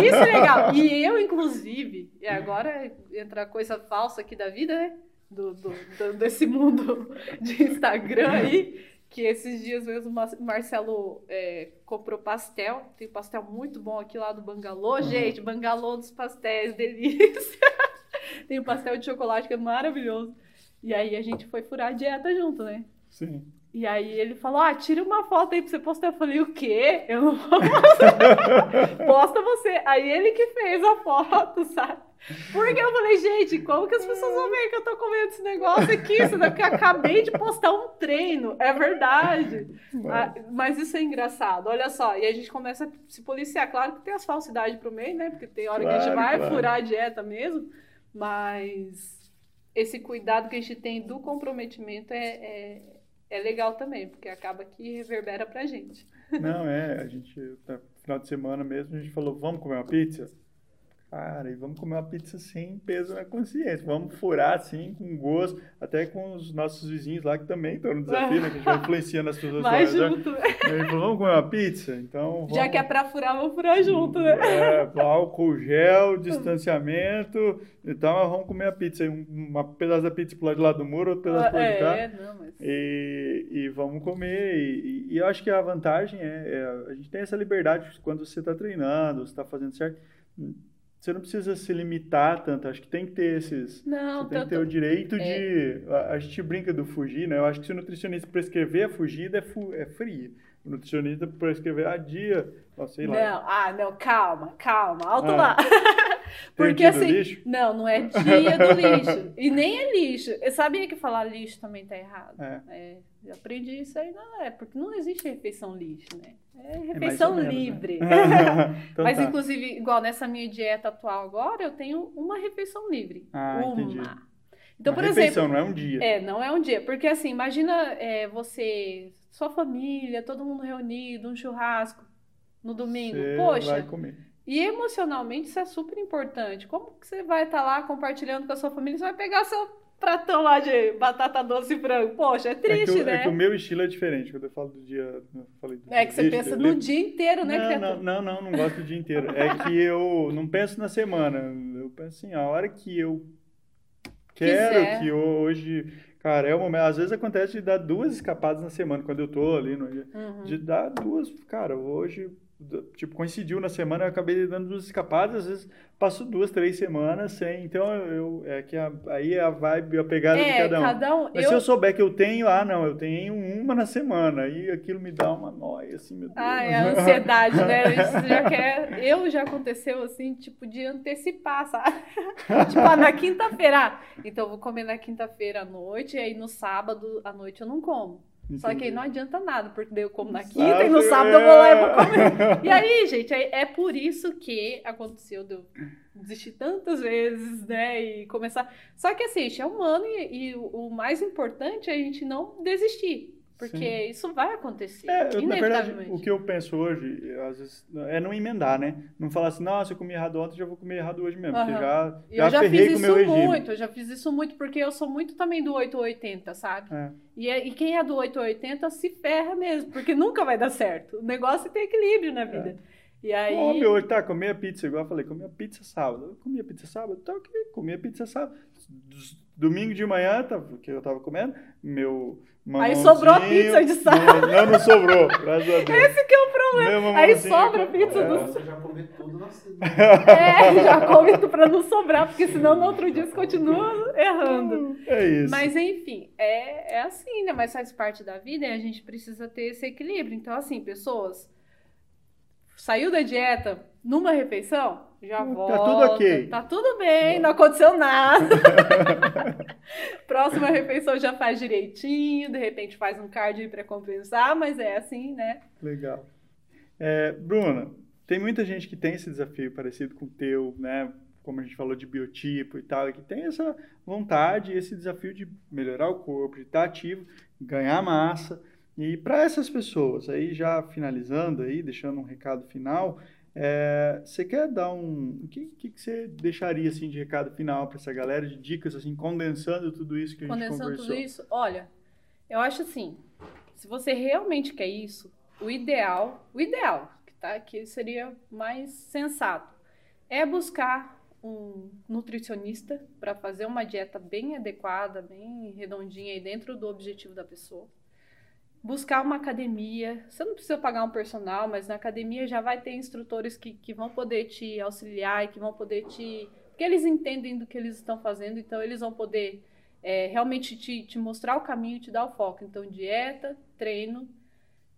isso é legal. E eu, inclusive, e agora entra a coisa falsa aqui da vida, né? Do, do- do- desse mundo de Instagram aí. Que esses dias mesmo o Mar- Marcelo é, comprou pastel. Tem pastel muito bom aqui lá do Bangalô. Uhum. Gente, Bangalô dos pastéis, delícia. Tem um pastel de chocolate que é maravilhoso. E aí a gente foi furar a dieta junto, né? Sim. E aí ele falou: Ah, tira uma foto aí pra você postar. Eu falei: O quê? Eu não vou postar. Posta você. Aí ele que fez a foto, sabe? Porque eu falei, gente, como que as pessoas vão ver que eu tô comendo esse negócio aqui? Isso daqui eu acabei de postar um treino. É verdade. Ah, mas isso é engraçado, olha só. E a gente começa a se policiar. Claro que tem as falsidades pro meio, né? Porque tem hora que a gente Claro, vai claro. furar a dieta mesmo. Mas esse cuidado que a gente tem do comprometimento é, é, é legal também, porque acaba que reverbera pra gente. Não, é, a gente, no final de semana mesmo, a gente falou, vamos comer uma pizza? Cara, e vamos comer uma pizza sem peso na consciência. Vamos furar assim, com gosto, até com os nossos vizinhos lá que também estão no desafio, né? Que a gente vai influenciando as pessoas Vai já- junto, né? Falou, vamos comer uma pizza? Então, vamos... Já que é pra furar, vamos furar junto, né? É, álcool gel, distanciamento e tal, mas vamos comer a pizza. Um uma pedaço da pizza pro lado de lá do muro, outro pedaço pro lado de cá. É, não, mas. E, e vamos comer. E, e eu acho que a vantagem é, é a gente tem essa liberdade quando você está treinando, você está fazendo certo. Você não precisa se limitar tanto. Acho que tem que ter esses. Não, você tem tanto... que ter o direito é. de. A, a, gente brinca do fugir, né? Eu acho que se o nutricionista prescrever a fugida, é, fu, é fria. O nutricionista prescrever a dia, sei lá. Não, ah, não, calma, calma, alto Ah. lá. Porque assim, lixo? não, não é dia do lixo. E nem é lixo. Eu sabia que falar lixo também tá errado. É. É, eu aprendi isso aí, não é, porque não existe refeição lixo, né? É É refeição ou menos, né? livre. Então Mas, tá. inclusive, igual nessa minha dieta atual agora, eu tenho uma refeição livre. Ah, uma. entendi. Então, Uma por refeição, exemplo. não é um dia. É, não é um dia. Porque assim, imagina é, você, sua família, todo mundo reunido, um churrasco no domingo. Você Poxa, vai comer. e emocionalmente isso é super importante. Como que você vai estar lá compartilhando com a sua família? Você vai pegar seu pratão lá de batata doce e frango. Poxa, é É que, triste, o, né? é que o meu estilo é diferente. Quando eu falo do dia. falei do É que você pensa no dia inteiro, né, não, criatura? não, não, não, não gosto do dia inteiro. É que eu não penso na semana. Eu penso assim, a hora que eu quero, Quiser. que eu hoje. Cara, é o momento. Às vezes acontece de dar duas escapadas na semana, quando eu tô ali no dia. Uhum. De dar duas. Cara, hoje. Tipo, coincidiu na semana, eu acabei dando duas escapadas, às vezes passo duas, três semanas sem. Então, eu, é que a- aí é a vibe, a pegada de É, cada um. cada um. Mas eu, se eu souber que eu tenho, ah, não, eu tenho uma na semana, aí aquilo me dá uma nóia, assim, meu Deus. Ah, é a ansiedade, né? Isso já quer. Eu já aconteceu assim, tipo, de antecipar, sabe? tipo, ah, na quinta-feira. ah, Então eu vou comer na quinta-feira à noite, e aí no sábado à noite eu não como. Só que aí não adianta nada, porque daí eu como na quinta e no sábado eu vou lá e vou comer. E aí, gente, é, é por isso que aconteceu de eu desistir tantas vezes, né? E começar. Só que assim, gente, é humano e, e o mais importante é a gente não desistir. Porque Sim. isso vai acontecer. É, eu, na verdade, o que eu penso hoje, eu, às vezes, é não emendar, né? Não falar assim, nossa, eu comi errado ontem, já vou comer errado hoje mesmo, porque Aham. já, já, eu já ferrei fiz com o meu isso regime. muito, eu já fiz isso muito, porque eu sou muito também do 880, sabe? É. E, é- e quem é do 880 se ferra mesmo, porque nunca vai dar certo. O negócio é ter equilíbrio na vida. E aí. Hoje tá, comi a pizza, igual eu falei, comi a pizza sábado. Eu comi a pizza sábado, tá ok, comi a pizza sábado. Domingo de manhã, tá, que eu tava comendo, meu Aí sobrou a pizza de sábado. Não, não sobrou, graças a Deus. Esse que é o problema. Aí sobra a pizza É. do. Você já come tudo na. É, já come pra não sobrar, porque senão no outro dia você continua errando. É isso. Mas enfim, é, é assim, né? Mas faz parte da vida e a gente precisa ter esse equilíbrio. Então, assim, pessoas, saiu da dieta numa refeição, já Tá volta. tudo ok. Tá tudo bem, não aconteceu nada. Próxima refeição já faz direitinho, de repente faz um cardio para compensar, mas é assim, né? Legal. É, Bruna, tem muita gente que tem esse desafio parecido com o teu, né? Como a gente falou de biotipo e tal, que tem essa vontade, esse desafio de melhorar o corpo, de estar ativo, ganhar massa. E para essas pessoas, aí já finalizando aí, deixando um recado final, é, você quer dar um, o que, que, que você deixaria assim de recado final para essa galera, de dicas assim, condensando tudo isso que a gente Condensando conversou? tudo isso, olha, eu acho assim, se você realmente quer isso, o ideal, o ideal, que tá que seria mais sensato, é buscar um nutricionista para fazer uma dieta bem adequada, bem redondinha aí dentro do objetivo da pessoa. Buscar uma academia, você não precisa pagar um personal, mas na academia já vai ter instrutores que, que vão poder te auxiliar e que vão poder te. Porque eles entendem do que eles estão fazendo, então eles vão poder é, realmente te, te mostrar o caminho e te dar o foco. Então, dieta, treino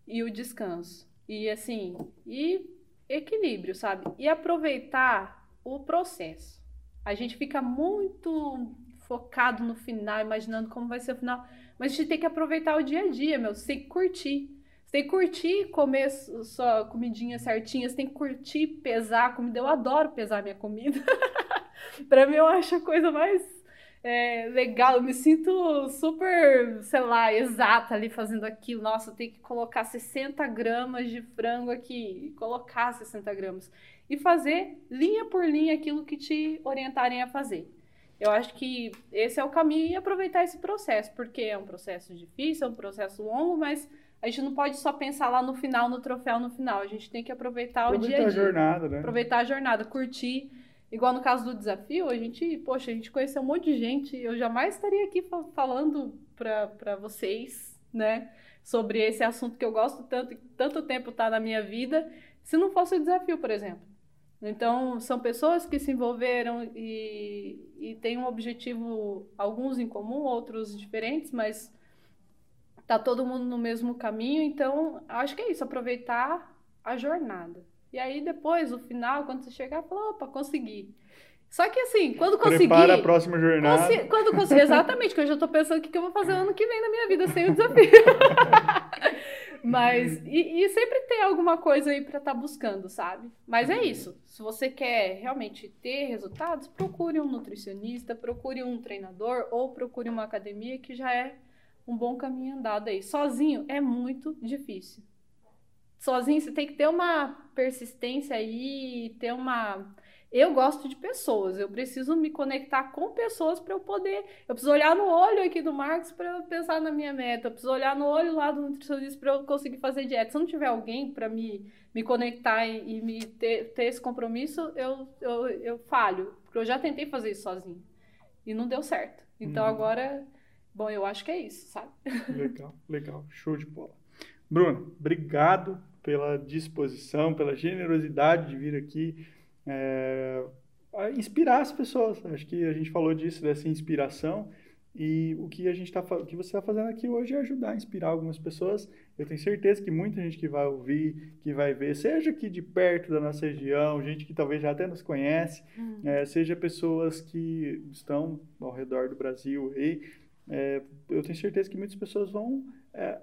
e o descanso. E assim, e equilíbrio, sabe? E aproveitar o processo. A gente fica muito focado no final, imaginando como vai ser o final, mas a gente tem que aproveitar o dia a dia, meu. Você tem que curtir. Você tem que curtir comer su- sua comidinha certinha, você tem que curtir pesar a comida. Eu adoro pesar minha comida. pra mim, eu acho a coisa mais é, legal. Eu me sinto super, sei lá, exata ali fazendo aquilo. Nossa, tem que colocar 60 gramas de frango aqui. Colocar 60 gramas. E fazer linha por linha aquilo que te orientarem a fazer. Eu acho que esse é o caminho e aproveitar esse processo, porque é um processo difícil, é um processo longo, mas a gente não pode só pensar lá no final, no troféu no final. A gente tem que aproveitar o dia Aproveitar a a dia jornada, né? aproveitar a jornada, curtir. Igual no caso do desafio, a gente, poxa, a gente conheceu um monte de gente. Eu jamais estaria aqui fa- falando para vocês, né, sobre esse assunto que eu gosto tanto, e tanto tempo tá na minha vida, se não fosse o desafio, por exemplo. Então, são pessoas que se envolveram e, e têm um objetivo, alguns em comum, outros diferentes, mas tá todo mundo no mesmo caminho. Então, acho que é isso, aproveitar a jornada. E aí, depois, no final, quando você chegar, fala, opa, consegui. Só que assim, quando conseguir. Prepara a próxima jornada. Consi quando conseguir, exatamente, que eu já tô pensando o que, que eu vou fazer ano que vem na minha vida sem o desafio. Mas, e, e, sempre tem alguma coisa aí para estar tá buscando, sabe? Mas é isso. Se você quer realmente ter resultados, procure um nutricionista, procure um treinador ou procure uma academia que já é um bom caminho andado aí. Sozinho é muito difícil. Sozinho você tem que ter uma persistência aí, ter uma eu gosto de pessoas, eu preciso me conectar com pessoas para eu poder. Eu preciso olhar no olho aqui do Marcos para eu pensar na minha meta, eu preciso olhar no olho lá do nutricionista para eu conseguir fazer dieta. Se não tiver alguém para me, me conectar e, e me ter, ter esse compromisso, eu, eu, eu falho, porque eu já tentei fazer isso sozinho e não deu certo. Então hum. agora, bom, eu acho que é isso, sabe? Legal, legal, show de bola. Bruno, obrigado pela disposição, pela generosidade de vir aqui é, inspirar as pessoas. Acho que a gente falou disso, dessa inspiração. E o que a gente tá, o que você está fazendo aqui hoje é ajudar a inspirar algumas pessoas. Eu tenho certeza que muita gente que vai ouvir, que vai ver, seja aqui de perto da nossa região, gente que talvez já até nos conhece, hum. é, seja pessoas que estão ao redor do Brasil aí, é, eu tenho certeza que muitas pessoas vão é,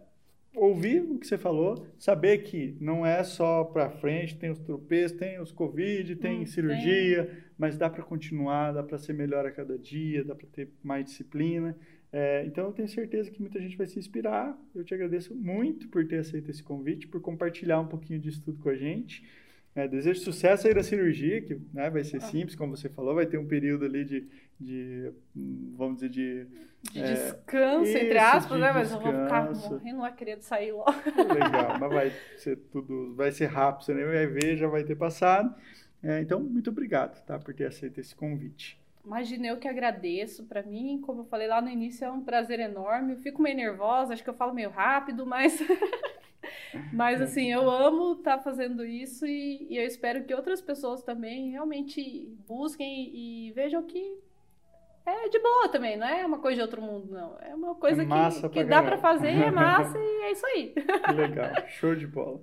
ouvir o que você falou, saber que não é só para frente, tem os tropeços, tem os Covid, tem hum, cirurgia, tem. mas dá para continuar, dá para ser melhor a cada dia, dá para ter mais disciplina. É, então eu tenho certeza que muita gente vai se inspirar. Eu te agradeço muito por ter aceito esse convite, por compartilhar um pouquinho disso tudo com a gente. É, desejo sucesso aí da cirurgia, que né, vai ser ah. simples, como você falou, vai ter um período ali de, de vamos dizer, de... De é, descanso, entre aspas, de né? Mas eu vou ficar morrendo lá querendo sair logo. Legal, mas vai ser tudo, vai ser rápido, você nem vai ver, já vai ter passado. É, então, muito obrigado, tá, por ter aceito esse convite. Imagina, eu que agradeço. Para mim, como eu falei lá no início, é um prazer enorme. Eu fico meio nervosa, acho que eu falo meio rápido, mas Mas assim, eu amo estar tá fazendo isso e, e, eu espero que outras pessoas também realmente busquem e, e, vejam que é de boa também, não é uma coisa de outro mundo, não. É uma coisa é que, que dá para fazer, é massa e é isso aí. Legal, show de bola.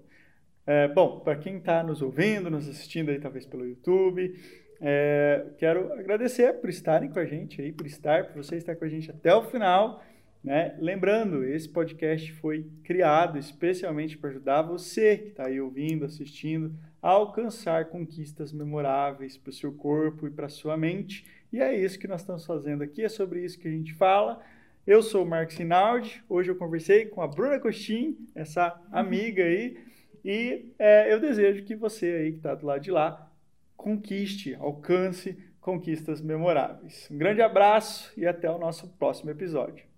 É, bom, para quem está nos ouvindo, nos assistindo aí talvez pelo YouTube, é, quero agradecer por estarem com a gente aí, por estar, por você estar com a gente até o final. Né? Lembrando, esse podcast foi criado especialmente para ajudar você que está aí ouvindo, assistindo, a alcançar conquistas memoráveis para o seu corpo e para a sua mente. E é isso que nós estamos fazendo aqui, é sobre isso que a gente fala. Eu sou o Marcos Rinaldi, hoje eu conversei com a Bruna Costin, essa amiga aí, e é, eu desejo que você aí que está do lado de lá conquiste, alcance conquistas memoráveis. Um grande abraço e até o nosso próximo episódio.